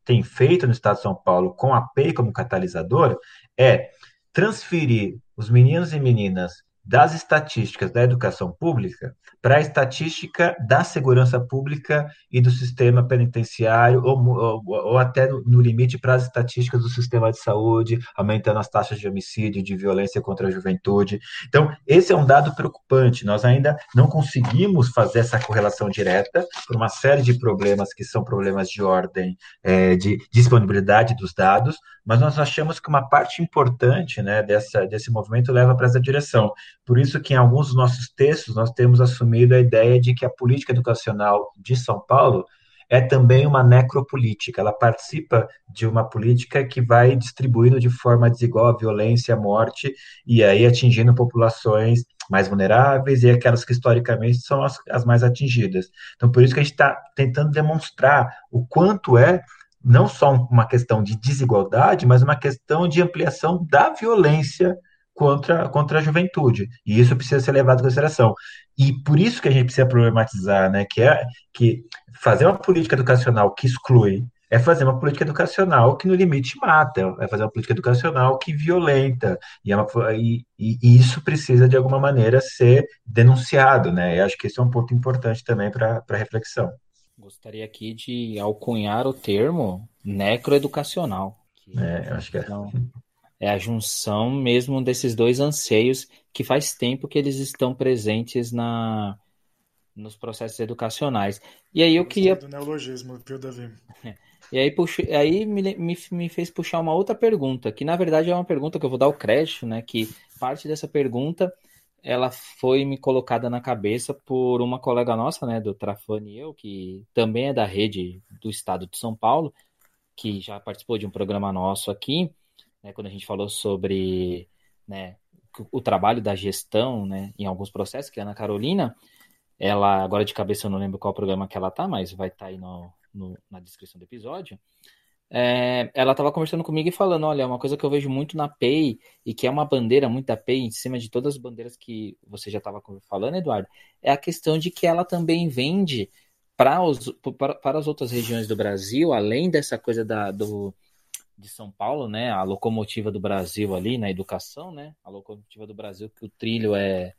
tem feito no Estado de São Paulo com a PEI como catalisador é transferir os meninos e meninas das estatísticas da educação pública para a estatística da segurança pública e do sistema penitenciário, ou, ou, ou até no, limite para as estatísticas do sistema de saúde, aumentando as taxas de homicídio, de violência contra a juventude. Então, esse é um dado preocupante. Nós ainda não conseguimos fazer essa correlação direta por uma série de problemas que são problemas de ordem é, de disponibilidade dos dados, mas nós achamos que uma parte importante né, dessa, desse movimento leva para essa direção. Por isso que em alguns dos nossos textos nós temos assumido a ideia de que a política educacional de São Paulo é também uma necropolítica. Ela participa de uma política que vai distribuindo de forma desigual a violência, a morte, e aí atingindo populações mais vulneráveis e aquelas que historicamente são as, as mais atingidas. Então, por isso que a gente está tentando demonstrar o quanto é não só uma questão de desigualdade, mas uma questão de ampliação da violência contra, contra a juventude. E isso precisa ser levado em consideração. E por isso que a gente precisa problematizar, né, que é que fazer uma política educacional que exclui é fazer uma política educacional que no limite mata, é fazer uma política educacional que violenta, e, é uma, e, e isso precisa de alguma maneira ser denunciado, né? E acho que esse é um ponto importante também para reflexão. Gostaria aqui de alcunhar o termo necroeducacional. É, eu acho que é. Então, é a junção mesmo desses dois anseios que faz tempo que eles estão presentes na nos processos educacionais. E aí eu queria do neologismo, viu, Davi? E aí, puxa, aí me, me, me, fez puxar uma outra pergunta, que na verdade é uma pergunta que eu vou dar o crédito, né? Que parte dessa pergunta ela foi me colocada na cabeça por uma colega nossa, né, do Trafani eu, que também é da rede do estado de São Paulo, que já participou de um programa nosso aqui, né, quando a gente falou sobre né, o trabalho da gestão né, em alguns processos, que é a Ana Carolina, ela, agora de cabeça eu não lembro qual programa que ela tá, mas vai estar tá aí no, no, na descrição do episódio. É, ela estava conversando comigo e falando: olha, uma coisa que eu vejo muito na PEI e que é uma bandeira muito da PEI, em cima de todas as bandeiras que você já estava falando, Eduardo, é a questão de que ela também vende para, para, as outras regiões do Brasil, além dessa coisa da, do, de São Paulo, né? A locomotiva do Brasil ali na educação, né? A locomotiva do Brasil, que o trilho é,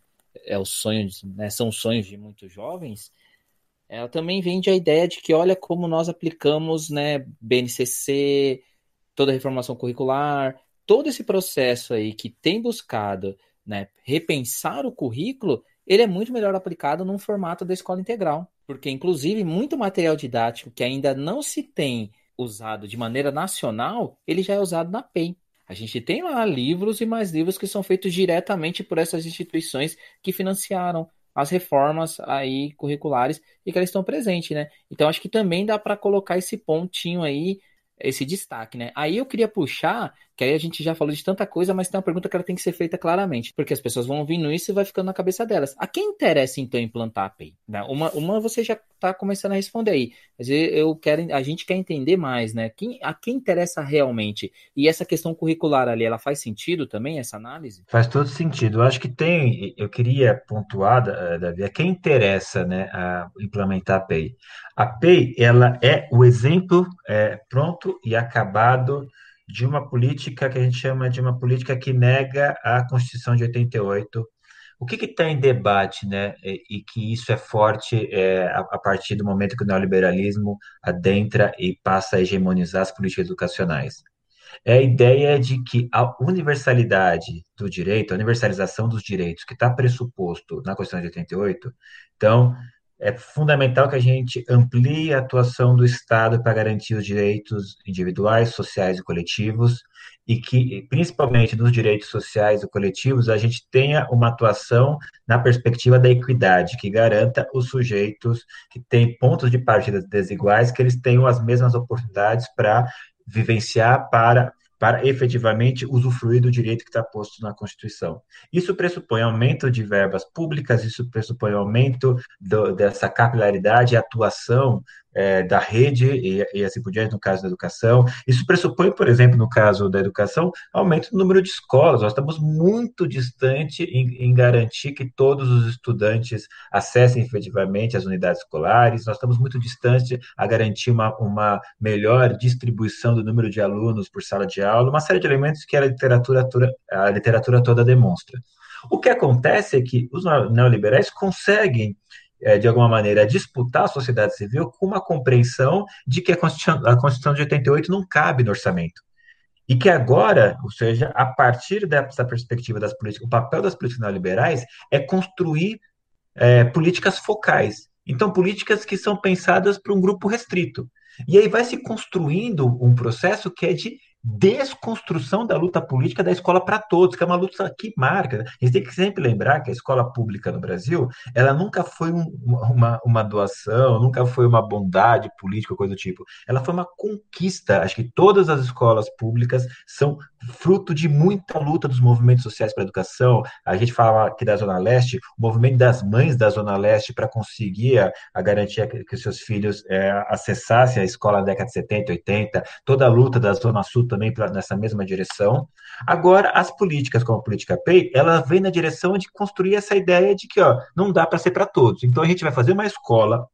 é o sonho, né? São sonhos de muitos jovens ela também vende a ideia de que olha como nós aplicamos, né, BNCC, toda a reformação curricular, todo esse processo aí que tem buscado, né, repensar o currículo, ele é muito melhor aplicado num formato da escola integral, porque inclusive muito material didático que ainda não se tem usado de maneira nacional, ele já é usado na PEI. A gente tem lá livros e mais livros que são feitos diretamente por essas instituições que financiaram as reformas aí curriculares e que elas estão presentes, né? Então acho que também dá para colocar esse pontinho aí esse destaque, né? Aí eu queria puxar, que aí a gente já falou de tanta coisa, mas tem uma pergunta que ela tem que ser feita claramente, porque as pessoas vão ouvindo isso e vai ficando na cabeça delas. A quem interessa então implantar a PEI? Né? Uma, uma você já está começando a responder aí, mas eu quero, a gente quer entender mais, né? Quem, a quem interessa realmente? E essa questão curricular ali, ela faz sentido também essa análise? Faz todo sentido. Eu acho que tem, eu queria pontuar, Davi, a quem interessa, né, a implementar a PEI. A PEI, ela é o exemplo é, pronto e acabado de uma política que a gente chama de uma política que nega a Constituição de 88. O que está em debate, né, e, que isso é forte é, a, a, partir do momento que o neoliberalismo adentra e passa a hegemonizar as políticas educacionais? É a ideia de que a universalidade do direito, a universalização dos direitos que está pressuposto na Constituição de 88, então, é fundamental que a gente amplie a atuação do Estado para garantir os direitos individuais, sociais e coletivos, e que, principalmente nos direitos sociais e coletivos, a gente tenha uma atuação na perspectiva da equidade, que garanta os sujeitos que têm pontos de partida desiguais, que eles tenham as mesmas oportunidades para vivenciar, para para efetivamente usufruir do direito que está posto na Constituição. Isso pressupõe aumento de verbas públicas, isso pressupõe aumento do, dessa capilaridade e atuação é, da rede e, e, assim por diante, no caso da educação. Isso pressupõe, por exemplo, no caso da educação, aumento do número de escolas. Nós estamos muito distante em, em garantir que todos os estudantes acessem efetivamente as unidades escolares, nós estamos muito distante a garantir uma, uma melhor distribuição do número de alunos por sala de aula, uma série de elementos que a literatura, a literatura toda demonstra. O que acontece é que os neoliberais conseguem de alguma maneira, disputar a sociedade civil com uma compreensão de que a Constituição, a Constituição de 88 não cabe no orçamento. E que agora, ou seja, a partir dessa perspectiva das políticas, o papel das políticas neoliberais é construir é, políticas focais. Então, políticas que são pensadas para um grupo restrito. E aí vai se construindo um processo que é de desconstrução da luta política da escola para todos, que é uma luta que marca. A gente tem que sempre lembrar que a escola pública no Brasil, ela nunca foi um, uma, uma doação, nunca foi uma bondade política, coisa do tipo. Ela foi uma conquista. Acho que todas as escolas públicas são fruto de muita luta dos movimentos sociais para a educação. A gente fala aqui da Zona Leste, o movimento das mães da Zona Leste para conseguir a, a garantia que, que os seus filhos é, acessassem a escola na década de 70, 80, toda a luta da Zona Sul também pra, nessa mesma direção. Agora, as políticas, como a política PEI, ela vem na direção de construir essa ideia de que ó, não dá para ser para todos. Então, a gente vai fazer uma escola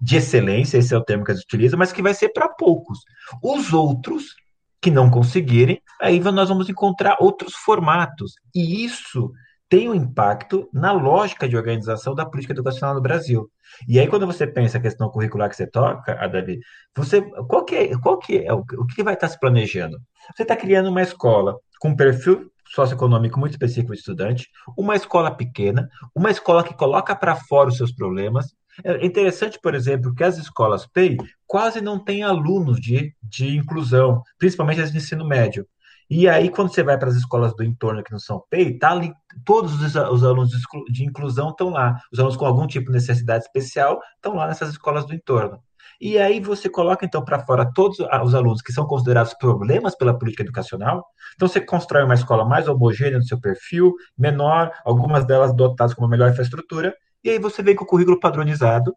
de excelência, esse é o termo que eles utilizam, mas que vai ser para poucos. Os outros que não conseguirem, aí nós vamos encontrar outros formatos. E isso tem um impacto na lógica de organização da política educacional no Brasil. E aí, quando você pensa a questão curricular que você toca, Davi, você, qual que é, qual que é o, o que vai estar se planejando? Você está criando uma escola com um perfil socioeconômico muito específico de estudante, uma escola pequena, uma escola que coloca para fora os seus problemas. É interessante, por exemplo, que as escolas PEI quase não têm alunos de, de inclusão, principalmente as de ensino médio. E aí, quando você vai para as escolas do entorno que não são PEI, tá ali, todos os, os alunos de inclusão estão lá. Os alunos com algum tipo de necessidade especial estão lá nessas escolas do entorno. E aí você coloca, então, para fora todos os alunos que são considerados problemas pela política educacional. Então, você constrói uma escola mais homogênea no seu perfil, menor, algumas delas dotadas com uma melhor infraestrutura, e aí você vem com o currículo padronizado,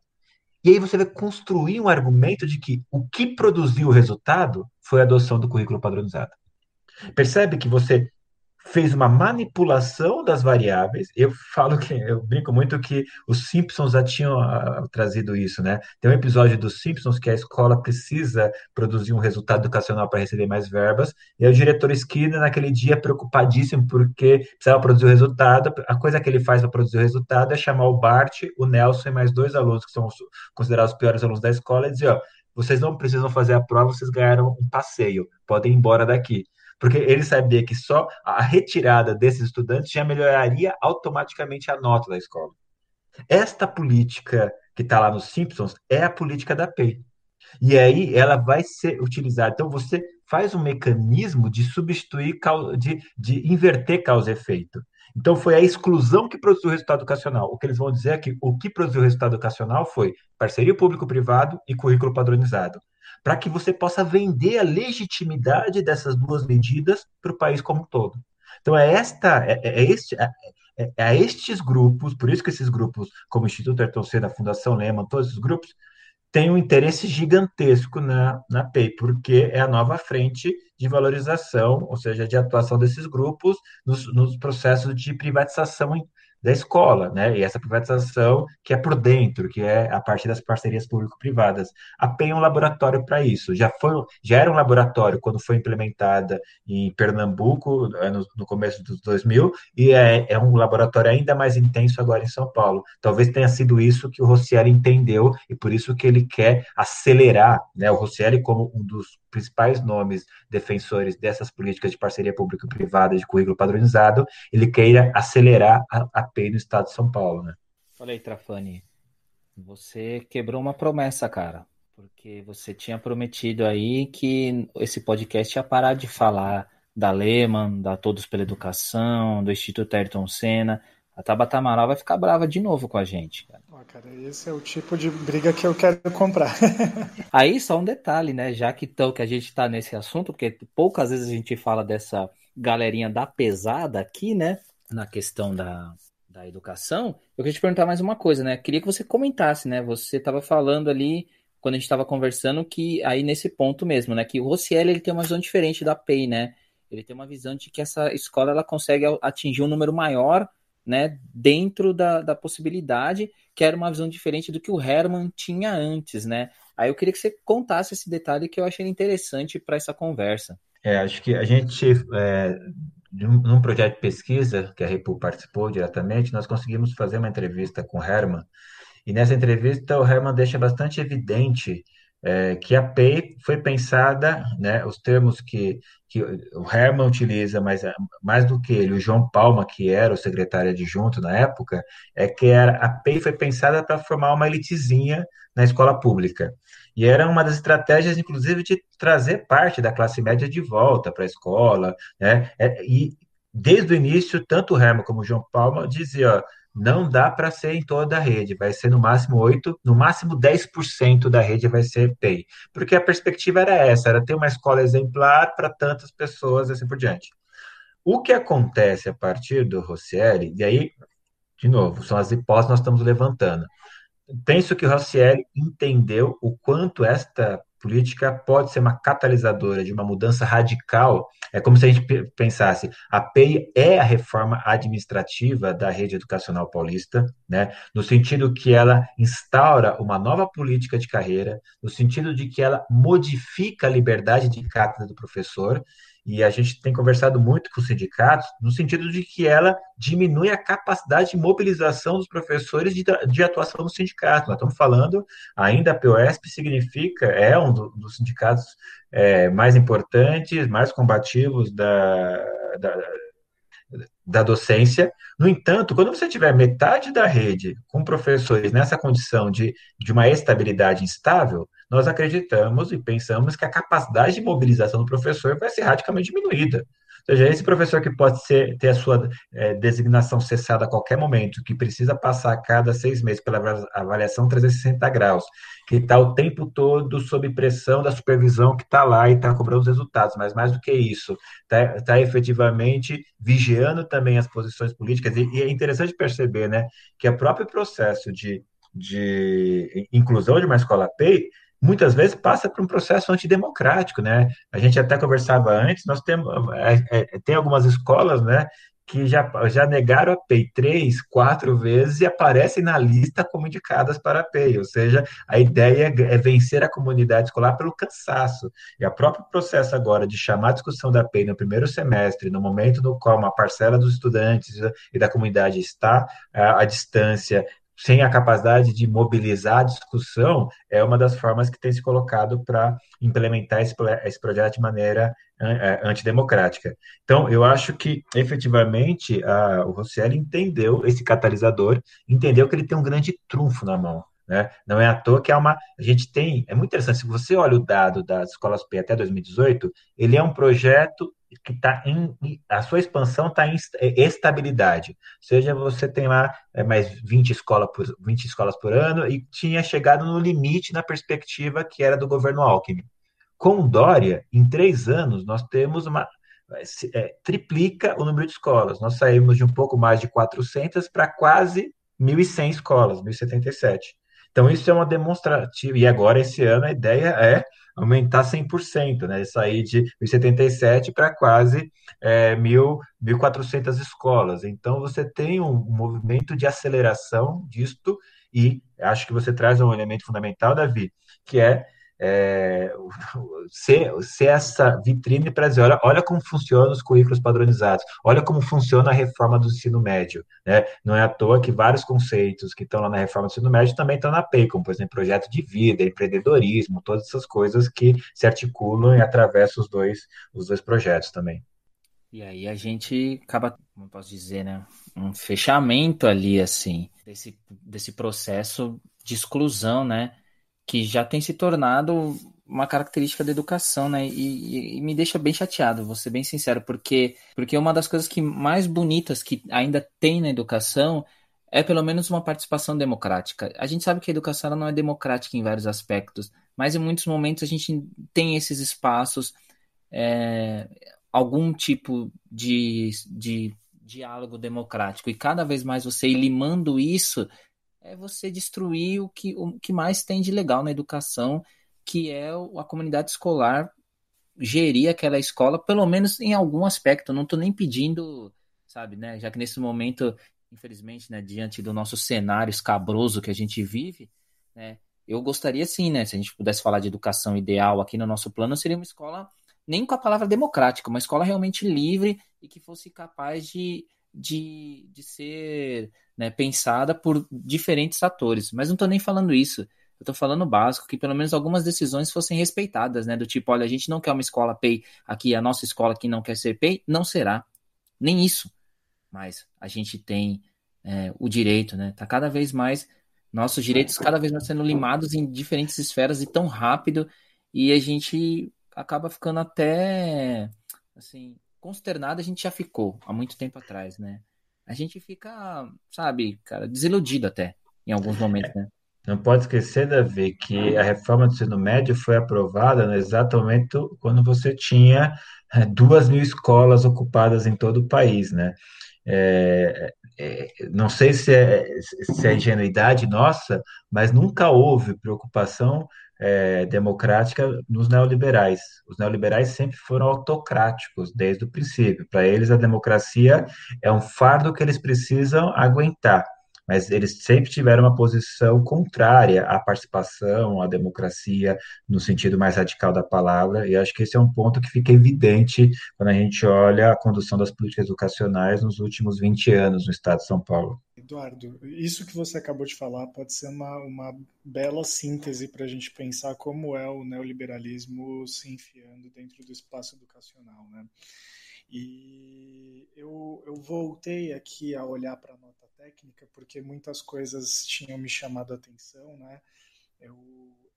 e aí você vai construir um argumento de que o que produziu o resultado foi a adoção do currículo padronizado. Percebe que você fez uma manipulação das variáveis. Eu falo que eu brinco muito que os Simpsons já tinham uh, trazido isso, né? Tem um episódio dos Simpsons que a escola precisa produzir um resultado educacional para receber mais verbas, e o diretor Skinner naquele dia preocupadíssimo porque precisava produzir o resultado. A coisa que ele faz para produzir o resultado é chamar o Bart, o Nelson e mais dois alunos que são considerados os piores alunos da escola e dizer, ó, vocês não precisam fazer a prova, vocês ganharam um passeio, podem ir embora daqui porque ele sabia que só a retirada desses estudantes já melhoraria automaticamente a nota da escola. Esta política que está lá nos Simpsons é a política da PEI. E aí ela vai ser utilizada. Então você faz um mecanismo de substituir, de, de inverter causa e efeito. Então foi a exclusão que produziu o resultado educacional. O que eles vão dizer é que o que produziu o resultado educacional foi parceria público-privado e currículo padronizado para que você possa vender a legitimidade dessas duas medidas para o país como um todo. Então é esta, é, é, é este, é, é, é, a estes grupos, por isso que esses grupos, como o Instituto Ayrton Senna, a Fundação Lehman, todos esses grupos, têm um interesse gigantesco na, na PEI, porque é a nova frente de valorização, ou seja, de atuação desses grupos nos, nos processos de privatização da escola, né? E essa privatização que é por dentro, que é a partir das parcerias público-privadas. A PEN é um laboratório para isso. Já foi, já era um laboratório quando foi implementada em Pernambuco eh, no, no começo dos 2000 e é, é, um laboratório ainda mais intenso agora em São Paulo. Talvez tenha sido isso que o Rossielli entendeu e por isso que ele quer acelerar, né? O Rossielli como um dos principais nomes defensores dessas políticas de parceria público-privada de currículo padronizado, ele queira acelerar a, a No estado de São Paulo, né? Olha aí, Trafani, você quebrou uma promessa, cara, porque você tinha prometido aí que esse podcast ia parar de falar da Lehman, da Todos pela Educação, do Instituto Ayrton Senna, a Tabata Amaral vai ficar brava de novo com a gente. Cara. Oh, cara, esse é o tipo de briga que eu quero comprar. Aí só um detalhe, né? Já que, tão, que a gente está nesse assunto, porque poucas vezes a gente fala dessa galerinha da pesada aqui, né? Na questão da, da educação, eu queria te perguntar mais uma coisa, né? Queria que você comentasse, né? Você estava falando ali, quando a gente estava conversando, que aí nesse ponto mesmo, né? Que o Rossielli ele tem uma visão diferente da PEI, né? Ele tem uma visão de que essa escola ela consegue atingir um número maior né, dentro da, da possibilidade, que era uma visão diferente do que o Herman tinha antes, né? Aí eu queria que você contasse esse detalhe que eu achei interessante para essa conversa. É, acho que a gente, é, num projeto de pesquisa que a Repu participou diretamente, nós conseguimos fazer uma entrevista com o Herman, e nessa entrevista o Herman deixa bastante evidente é, que a PEI foi pensada, né, os termos que, que o Herman utiliza, mas mais do que ele, o João Palma, que era o secretário adjunto na época, é que era, a PEI foi pensada para formar uma elitezinha na escola pública. E era uma das estratégias, inclusive, de trazer parte da classe média de volta para a escola, né? É, e desde o início, tanto o Herman como o João Palma diziam, não dá para ser em toda a rede, vai ser no máximo 8, no máximo 10% da rede vai ser PEI. Porque a perspectiva era essa, era ter uma escola exemplar para tantas pessoas e assim por diante. O que acontece a partir do Rossielli, e aí, de novo, são as hipóteses que nós estamos levantando. Penso que o Rossielli entendeu o quanto esta política pode ser uma catalisadora de uma mudança radical. É como se a gente pensasse, a PEI é a reforma administrativa da rede educacional paulista, né? no sentido que ela instaura uma nova política de carreira, no sentido de que ela modifica a liberdade de cátedra do professor e a gente tem conversado muito com os sindicatos, no sentido de que ela diminui a capacidade de mobilização dos professores de, de atuação no sindicato. Nós estamos falando, ainda a POSP significa, é um do, dos sindicatos é, mais importantes, mais combativos da, da da docência. No entanto, quando você tiver metade da rede com professores nessa condição de, de uma estabilidade instável, nós acreditamos e pensamos que a capacidade de mobilização do professor vai ser radicalmente diminuída. Ou seja, esse professor que pode ser, ter a sua é, designação cessada a qualquer momento, que precisa passar a cada seis meses pela avaliação 360 graus, que está o tempo todo sob pressão da supervisão que está lá e está cobrando os resultados, mas mais do que isso, está tá efetivamente vigiando também as posições políticas, e, e é interessante perceber né, que o próprio processo de, de inclusão de uma escola PEI muitas vezes passa por um processo antidemocrático, né? A gente até conversava antes, nós temos é, é, tem algumas escolas, né, que já, já negaram a PEI três, quatro vezes e aparecem na lista como indicadas para a PEI, ou seja, a ideia é vencer a comunidade escolar pelo cansaço. E o próprio processo agora de chamar a discussão da PEI no primeiro semestre, no momento no qual uma parcela dos estudantes e da comunidade está à distância, sem a capacidade de mobilizar a discussão, é uma das formas que tem se colocado para implementar esse, esse, projeto de maneira é, antidemocrática. Então, eu acho que, efetivamente, a, o Rosselli entendeu esse catalisador, entendeu que ele tem um grande trunfo na mão. Né? Não é à toa que é uma. A gente tem. É muito interessante, se você olha o dado das escolas P até 2018, ele é um projeto que está em a sua expansão está em é, estabilidade. Ou seja, você tem lá é, mais 20, escola por, 20 escolas por ano e tinha chegado no limite na perspectiva que era do governo Alckmin. Com Dória, em três anos, nós temos uma. É, triplica o número de escolas. Nós saímos de um pouco mais de 400 para quase 1.100 escolas, 1.077. Então, isso é uma demonstrativa. E agora, esse ano, a ideia é aumentar 100%, né? Sair de 1.077 para quase é, 1.400 escolas. Então, você tem um movimento de aceleração disto e acho que você traz um elemento fundamental, Davi, que é é, ser, ser, essa vitrine para dizer, olha, olha como funcionam os currículos padronizados, olha como funciona a reforma do ensino médio. Né? Não é à toa que vários conceitos que estão lá na reforma do ensino médio também estão na PEI, como, por exemplo, projeto de vida, empreendedorismo, todas essas coisas que se articulam e atravessam os dois, os dois projetos também. E aí a gente acaba, como posso dizer, né? Um fechamento ali, assim, desse, desse processo de exclusão, né? Que já tem se tornado uma característica da educação, né? E, e, me deixa bem chateado, vou ser bem sincero, porque, porque uma das coisas que mais bonitas que ainda tem na educação é pelo menos uma participação democrática. A gente sabe que a educação não é democrática em vários aspectos, mas em muitos momentos a gente tem esses espaços, é, algum tipo de, de diálogo democrático, e cada vez mais você limando isso é você destruir o que, o que mais tem de legal na educação, que é a comunidade escolar gerir aquela escola, pelo menos em algum aspecto. Não estou nem pedindo, sabe, né? Já que nesse momento, infelizmente, né, diante do nosso cenário escabroso que a gente vive, né? Eu gostaria sim, né? Se a gente pudesse falar de educação ideal aqui no nosso plano, seria uma escola nem com a palavra democrática, uma escola realmente livre e que fosse capaz de, de, de ser né, pensada por diferentes atores. Mas não estou nem falando isso. Eu tô falando básico, que pelo menos algumas decisões fossem respeitadas, né? Do tipo, olha, a gente não quer uma escola PEI aqui, a nossa escola aqui não quer ser PEI, não será. Nem isso. Mas a gente tem é, o direito, né? Tá cada vez mais, nossos direitos cada vez mais sendo limados em diferentes esferas e tão rápido, e a gente acaba ficando até, assim, consternado, a gente já ficou há muito tempo atrás, né? A gente fica, sabe, cara, desiludido até, em alguns momentos, né? Não pode esquecer, Davi, que a reforma do ensino médio foi aprovada no exato momento quando você tinha é, duas mil escolas ocupadas em todo o país, né? É, não sei se é, se é ingenuidade nossa, mas nunca houve preocupação é, democrática nos neoliberais. Os neoliberais sempre foram autocráticos desde o princípio. Para eles, a democracia é um fardo que eles precisam aguentar mas eles sempre tiveram uma posição contrária à participação, à democracia, no sentido mais radical da palavra, e acho que esse é um ponto que fica evidente quando a gente olha a condução das políticas educacionais nos últimos 20 anos no estado de São Paulo. Eduardo, isso que você acabou de falar pode ser uma, uma bela síntese para a gente pensar como é o neoliberalismo se enfiando dentro do espaço educacional, né? E eu, eu voltei aqui a olhar para a nota técnica porque muitas coisas tinham me chamado a atenção, né? Eu,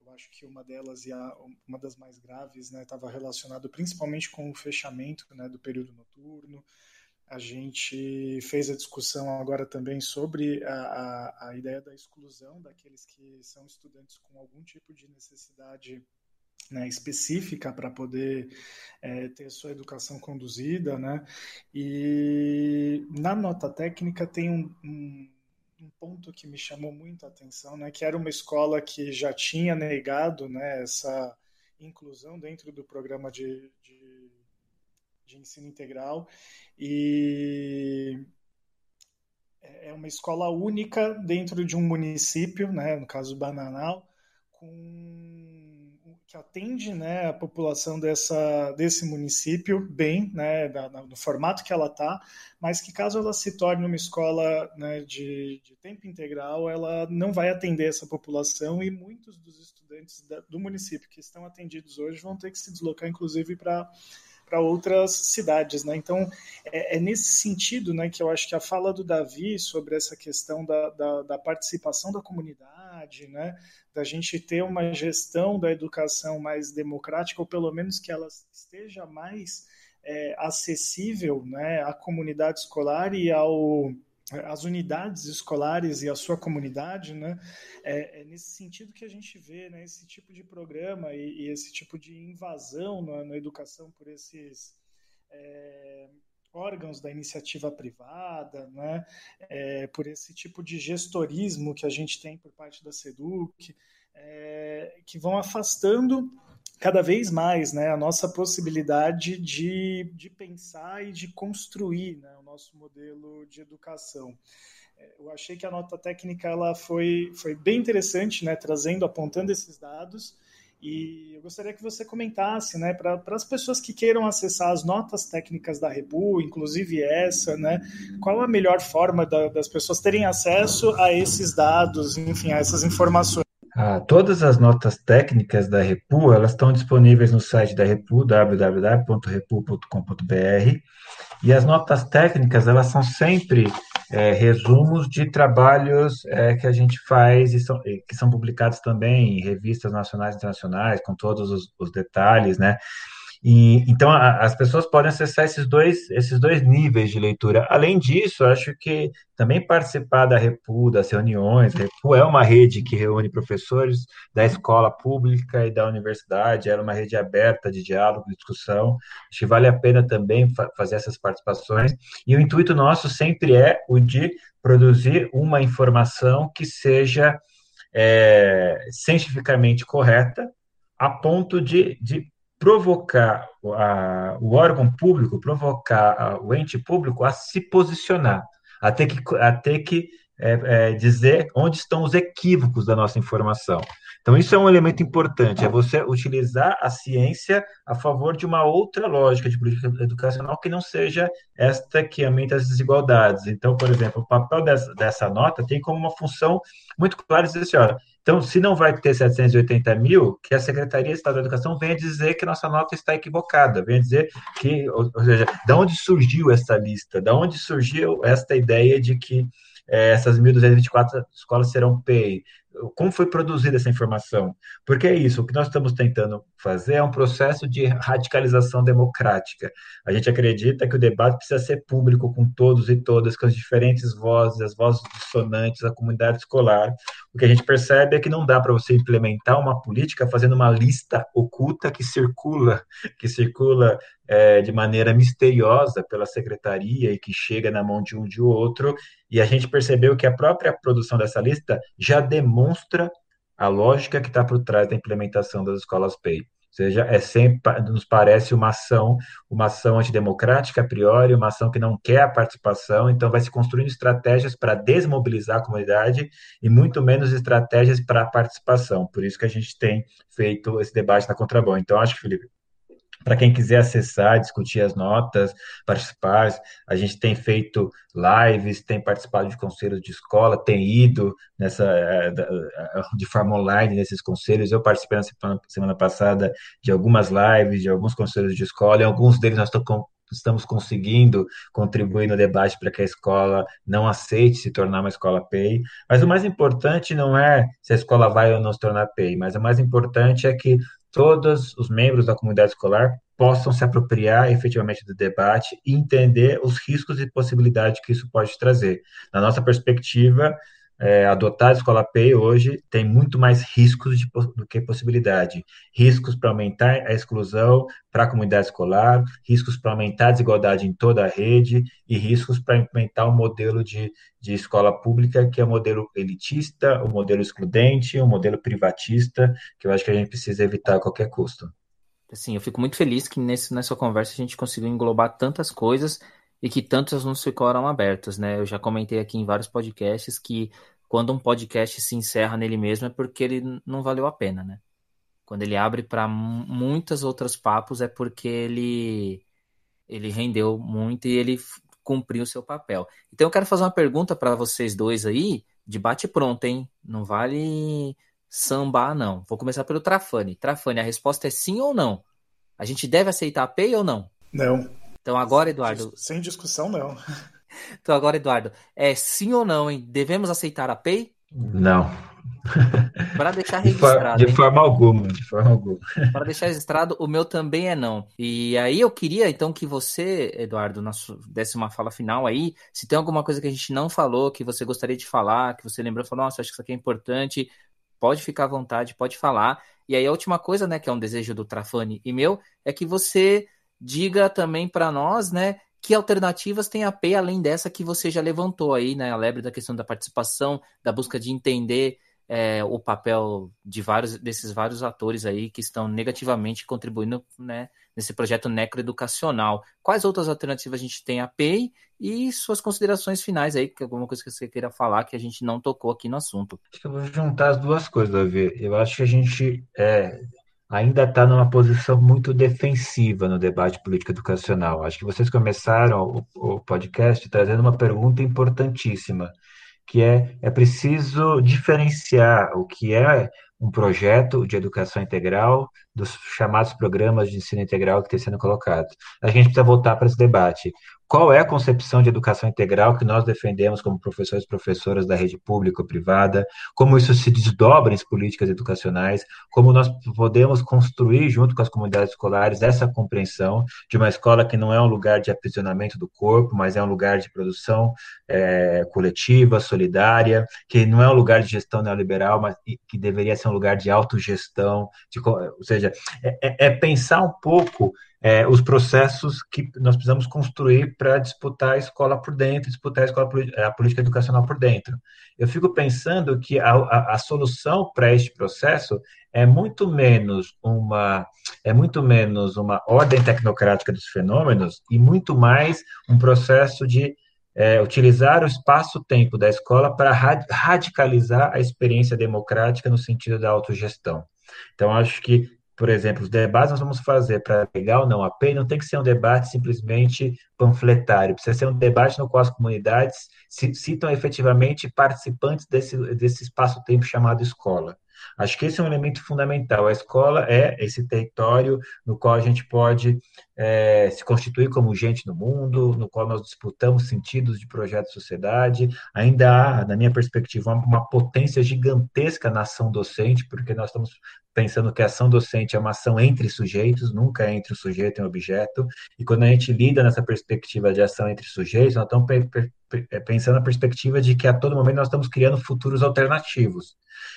eu acho que uma delas e a, uma das mais graves, né, estava relacionado principalmente com o fechamento, né, do período noturno. A gente fez a discussão agora também sobre a, a, a ideia da exclusão daqueles que são estudantes com algum tipo de necessidade né, específica para poder é, ter sua educação conduzida, né? E na nota técnica tem um, um, um, ponto que me chamou muito a atenção, né? Que era uma escola que já tinha negado, né? Essa inclusão dentro do programa de, de, de ensino integral e é, é uma escola única dentro de um município, né? No caso Bananal, com que atende né, a população dessa, desse município bem, né, da, no formato que ela está, mas que caso ela se torne uma escola né, de, de, tempo integral, ela não vai atender essa população e muitos dos estudantes da, do município que estão atendidos hoje vão ter que se deslocar, inclusive, para para outras cidades, né? Então é, é, nesse sentido, né, que eu acho que a fala do Davi sobre essa questão da, da, da participação da comunidade, né, da gente ter uma gestão da educação mais democrática ou pelo menos que ela esteja mais é, acessível, né, à comunidade escolar e ao as unidades escolares e a sua comunidade, né? É, é, nesse sentido que a gente vê né, esse tipo de programa e, e esse tipo de invasão na, na educação por esses é, órgãos da iniciativa privada, né? É, por esse tipo de gestorismo que a gente tem por parte da SEDUC, é, que vão afastando cada vez mais né, a nossa possibilidade de, de pensar e de construir né, o nosso modelo de educação. É, eu achei que a nota técnica ela foi, foi bem interessante, né, trazendo, apontando esses dados, e eu gostaria que você comentasse, né, para as pessoas que queiram acessar as notas técnicas da Rebu, inclusive essa, né, qual a melhor forma da, das pessoas terem acesso a esses dados, enfim, a essas informações. Ah, todas as notas técnicas da Repu, elas estão disponíveis no site da Repu, www.repu.com.br, e as notas técnicas, elas são sempre é, resumos de trabalhos é, que a gente faz e são, que são publicados também em revistas nacionais e internacionais, com todos os, os detalhes, né? E, então, a, as pessoas podem acessar esses dois, esses dois níveis de leitura. Além disso, acho que também participar da Repu, das reuniões, a Repu é uma rede que reúne professores da escola pública e da universidade, ela é uma rede aberta de diálogo, de discussão. Acho que vale a pena também fa fazer essas participações. E o intuito nosso sempre é o de produzir uma informação que seja é, cientificamente correta, a ponto de, de provocar a, o órgão público, provocar a, o ente público a se posicionar, a ter que, a ter que é, é, dizer onde estão os equívocos da nossa informação. Então, isso é um elemento importante, é você utilizar a ciência a favor de uma outra lógica de política educacional que não seja esta que aumenta as desigualdades. Então, por exemplo, o papel dessa, dessa nota tem como uma função muito clara dizer assim, olha, então, se não vai ter 780 mil, que a Secretaria de Estado da Educação venha dizer que nossa nota está equivocada, venha dizer que, ou, ou seja, da onde surgiu essa lista, da onde surgiu esta ideia de que é, essas 1.224 escolas serão PEI, como foi produzida essa informação. Porque é isso, o que nós estamos tentando fazer é um processo de radicalização democrática. A gente acredita que o debate precisa ser público com todos e todas, com as diferentes vozes, as vozes dissonantes, a comunidade escolar. O que a gente percebe é que não dá para você implementar uma política fazendo uma lista oculta que circula, que circula é, de maneira misteriosa pela secretaria e que chega na mão de um de outro. E a gente percebeu que a própria produção dessa lista já demonstra a lógica que está por trás da implementação das escolas PEI. Seja, é sempre, nos parece uma ação, uma ação antidemocrática a priori, uma ação que não quer a participação, então vai se construindo estratégias para desmobilizar a comunidade e muito menos estratégias para a participação. Por isso que a gente tem feito esse debate na Contrabom. Então, acho que, Felipe, para quem quiser acessar, discutir as notas, participar, a gente tem feito lives, tem participado de conselhos de escola, tem ido nessa eh, eh, de forma online nesses conselhos. Eu participei na semana, passada de algumas lives, de alguns conselhos de escola, e alguns deles nós estamos conseguindo contribuir no debate para que a escola não aceite se tornar uma escola PEI. Mas o mais importante não é se a escola vai ou não se tornar PEI, mas o mais importante é que todos os membros da comunidade escolar possam se apropriar efetivamente do debate e entender os riscos e possibilidades que isso pode trazer. Na nossa perspectiva, é, adotar a escola PEI hoje tem muito mais riscos de, do que possibilidade. Riscos para aumentar a exclusão para a comunidade escolar, riscos para aumentar a desigualdade em toda a rede e riscos para implementar um modelo de, de escola pública que é o um modelo elitista, o um modelo excludente, o um modelo privatista, que eu acho que a gente precisa evitar a qualquer custo. Assim, eu fico muito feliz que nesse, nessa conversa a gente conseguiu englobar tantas coisas e que tantas não ficaram abertas, né? Eu já comentei aqui em vários podcasts que quando um podcast se encerra nele mesmo é porque ele não valeu a pena, né? Quando ele abre para muitas outras papos é porque ele ele rendeu muito e ele cumpriu o seu papel. Então eu quero fazer uma pergunta para vocês dois aí, de bate pronto, hein? Não vale sambar não. Vou começar pelo Trafani. Trafani, a resposta é sim ou não? A gente deve aceitar a PEI ou não? Não. Então agora, Eduardo. Sem discussão, não. Então agora, Eduardo, é sim ou não, hein? Devemos aceitar a PEI? Não. Para deixar registrado. De, for, de forma alguma, de forma alguma. Para deixar registrado, o meu também é não. E aí eu queria então que você, Eduardo, desse uma fala final aí. Se tem alguma coisa que a gente não falou, que você gostaria de falar, que você lembrou, falou, nossa, acho que isso aqui é importante, pode ficar à vontade, pode falar. E aí a última coisa, né, que é um desejo do Trafani e meu, é que você diga também para nós, né, que alternativas tem a P além dessa que você já levantou aí, né? A lebre da questão da participação, da busca de entender é, o papel de vários desses vários atores aí que estão negativamente contribuindo né, nesse projeto necroeducacional. Quais outras alternativas a gente tem a PEI e suas considerações finais aí, que alguma coisa que você queira falar que a gente não tocou aqui no assunto. Acho que eu vou juntar as duas coisas, Davi. Eu acho que a gente é, ainda está numa posição muito defensiva no debate político educacional. Acho que vocês começaram o, o podcast trazendo uma pergunta importantíssima, que é, é preciso diferenciar o que é um projeto de educação integral dos chamados programas de ensino integral que estão sendo colocados. A gente precisa voltar para esse debate. Qual é a concepção de educação integral que nós defendemos como professores e professoras da rede pública ou privada? Como isso se desdobra em políticas educacionais? Como nós podemos construir, junto com as comunidades escolares, essa compreensão de uma escola que não é um lugar de aprisionamento do corpo, mas é um lugar de produção é, coletiva, solidária, que não é um lugar de gestão neoliberal, mas que deveria ser um lugar de autogestão, de, ou seja, é, é, é pensar um pouco é, os processos que nós precisamos construir para disputar a escola por dentro, disputar a, escola, a política educacional por dentro. Eu fico pensando que a, a, a solução para este processo é muito menos uma é muito menos uma ordem tecnocrática dos fenômenos e muito mais um processo de é, utilizar o espaço-tempo da escola para radicalizar a experiência democrática no sentido da autogestão. Então, acho que, por exemplo, os debates nós vamos fazer para legal ou não a PEI não tem que ser um debate simplesmente panfletário, precisa ser um debate no qual as comunidades citam efetivamente participantes desse, desse espaço-tempo chamado escola. Acho que esse é um elemento fundamental. A escola é esse território no qual a gente pode é, se constituir como gente no mundo, no qual nós disputamos sentidos de projeto de sociedade. Ainda há, na minha perspectiva, uma potência gigantesca na ação docente, porque nós estamos pensando que a ação docente é uma ação entre sujeitos, nunca é entre o sujeito e o objeto. E quando a gente lida nessa perspectiva de ação entre sujeitos, nós estamos pensando na perspectiva de que a todo momento nós estamos criando futuros alternativos.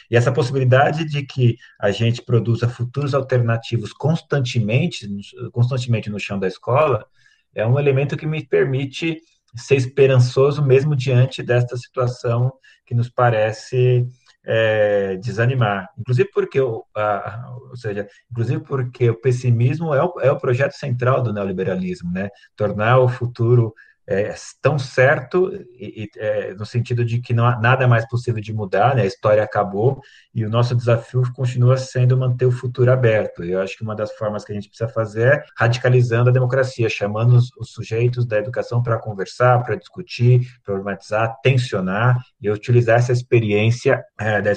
E essa possibilidade de que a gente produza futuros alternativos constantemente, constantemente no chão da escola, é um elemento que me permite ser esperançoso mesmo diante desta situação que nos parece é, desanimar. Inclusive porque, o, a, ou seja, inclusive porque o pessimismo é o, é o projeto central do neoliberalismo, né? Tornar o futuro é, tão certo e, e, é, no sentido de que não há nada mais possível de mudar, né? a história acabou e o nosso desafio continua sendo manter o futuro aberto. Eu acho que uma das formas que a gente precisa fazer é radicalizando a democracia, chamando os, os sujeitos da educação para conversar, para discutir, problematizar, tensionar e utilizar essa experiência é, da,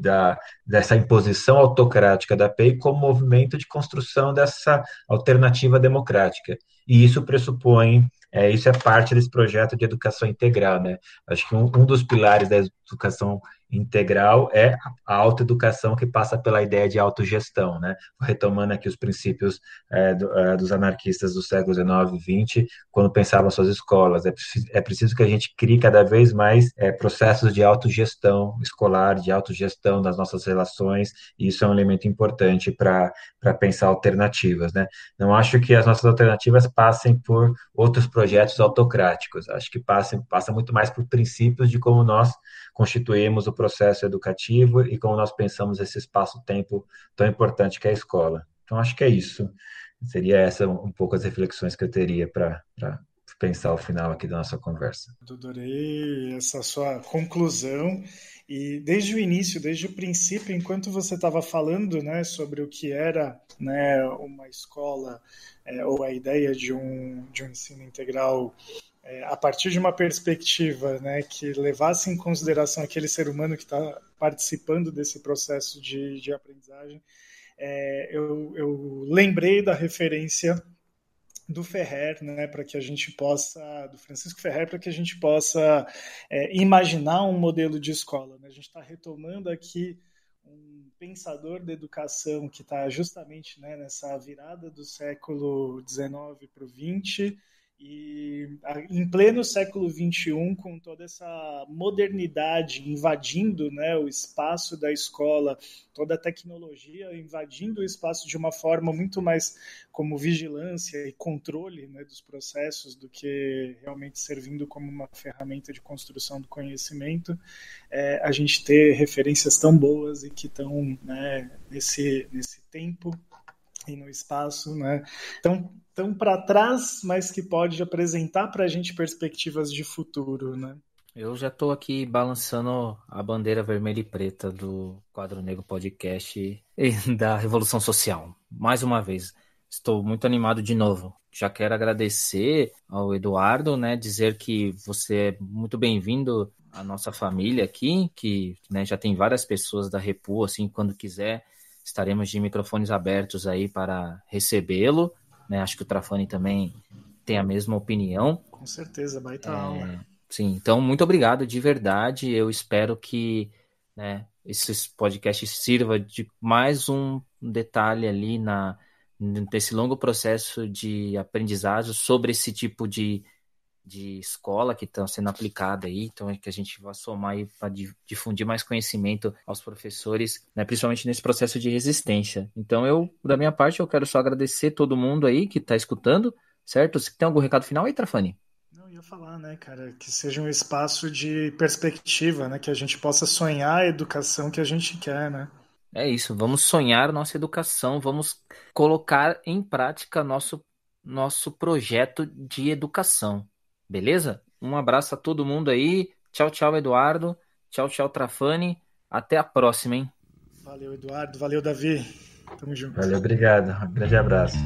da, dessa imposição autocrática da PEI como movimento de construção dessa alternativa democrática. E isso pressupõe é, isso é parte desse projeto de educação integral, né? Acho que um, um dos pilares da educação integral é a autoeducação que passa pela ideia de autogestão, né? Retomando aqui os princípios é, do, é, dos anarquistas do século XIX e XX, quando pensavam suas escolas. É, preciso, é preciso que a gente crie cada vez mais é, processos de autogestão escolar, de autogestão das nossas relações, e isso é um elemento importante para pensar alternativas, né? Não acho que as nossas alternativas passem por outros projetos autocráticos, acho que passem, passa muito mais por princípios de como nós constituímos o processo educativo e como nós pensamos esse espaço-tempo tão importante que é a escola. Então, acho que é isso. Seria essa um pouco as reflexões que eu teria para pensar o final aqui da nossa conversa. Adorei essa sua conclusão. E desde o início, desde o princípio, enquanto você estava falando né, sobre o que era né, uma escola é, ou a ideia de um, de um ensino integral é, a partir de uma perspectiva né, que levasse em consideração aquele ser humano que está participando desse processo de, de aprendizagem, é, eu, eu, lembrei da referência do Ferrer, né, para que a gente possa, do Francisco Ferrer, para que a gente possa é, imaginar um modelo de escola. Né? A gente está retomando aqui um pensador da educação que está justamente né, nessa virada do século XIX para o XX, e em pleno século XXI, com toda essa modernidade invadindo né, o espaço da escola, toda a tecnologia invadindo o espaço de uma forma muito mais como vigilância e controle né, dos processos do que realmente servindo como uma ferramenta de construção do conhecimento, é, a gente ter referências tão boas e que estão né, nesse, nesse tempo e no espaço, né? Tão, tão para trás, mas que pode apresentar para a gente perspectivas de futuro, né? Eu já estou aqui balançando a bandeira vermelha e preta do Quadro Negro Podcast e da Revolução Social. Mais uma vez, estou muito animado de novo. Já quero agradecer ao Eduardo, né, dizer que você é muito bem-vindo à nossa família aqui, que né, já tem várias pessoas da Repu, assim, quando quiser estaremos de microfones abertos aí para recebê-lo. Né? Acho que o Trafani também tem a mesma opinião. Com certeza, baita é, aula. Sim, então muito obrigado de verdade. Eu espero que né, esses podcasts sirva de mais um detalhe ali na nesse longo processo de aprendizagem sobre esse tipo de de escola que estão sendo aplicada aí, então é que a gente vai somar aí para difundir mais conhecimento aos professores, né, principalmente nesse processo de resistência. Então eu, da minha parte, eu quero só agradecer todo mundo aí que está escutando, certo? Se tem algum recado final aí, Trafani? Não, ia falar, né, cara, que seja um espaço de perspectiva, né, que a gente possa sonhar a educação que a gente quer, né? É isso, vamos sonhar nossa educação, vamos colocar em prática nosso nosso projeto de educação. Beleza? Um abraço a todo mundo aí. Tchau, tchau, Eduardo. Tchau, tchau, Trafani. Até a próxima, hein? Valeu, Eduardo. Valeu, Davi. Tamo junto. Valeu, obrigado. Um grande abraço.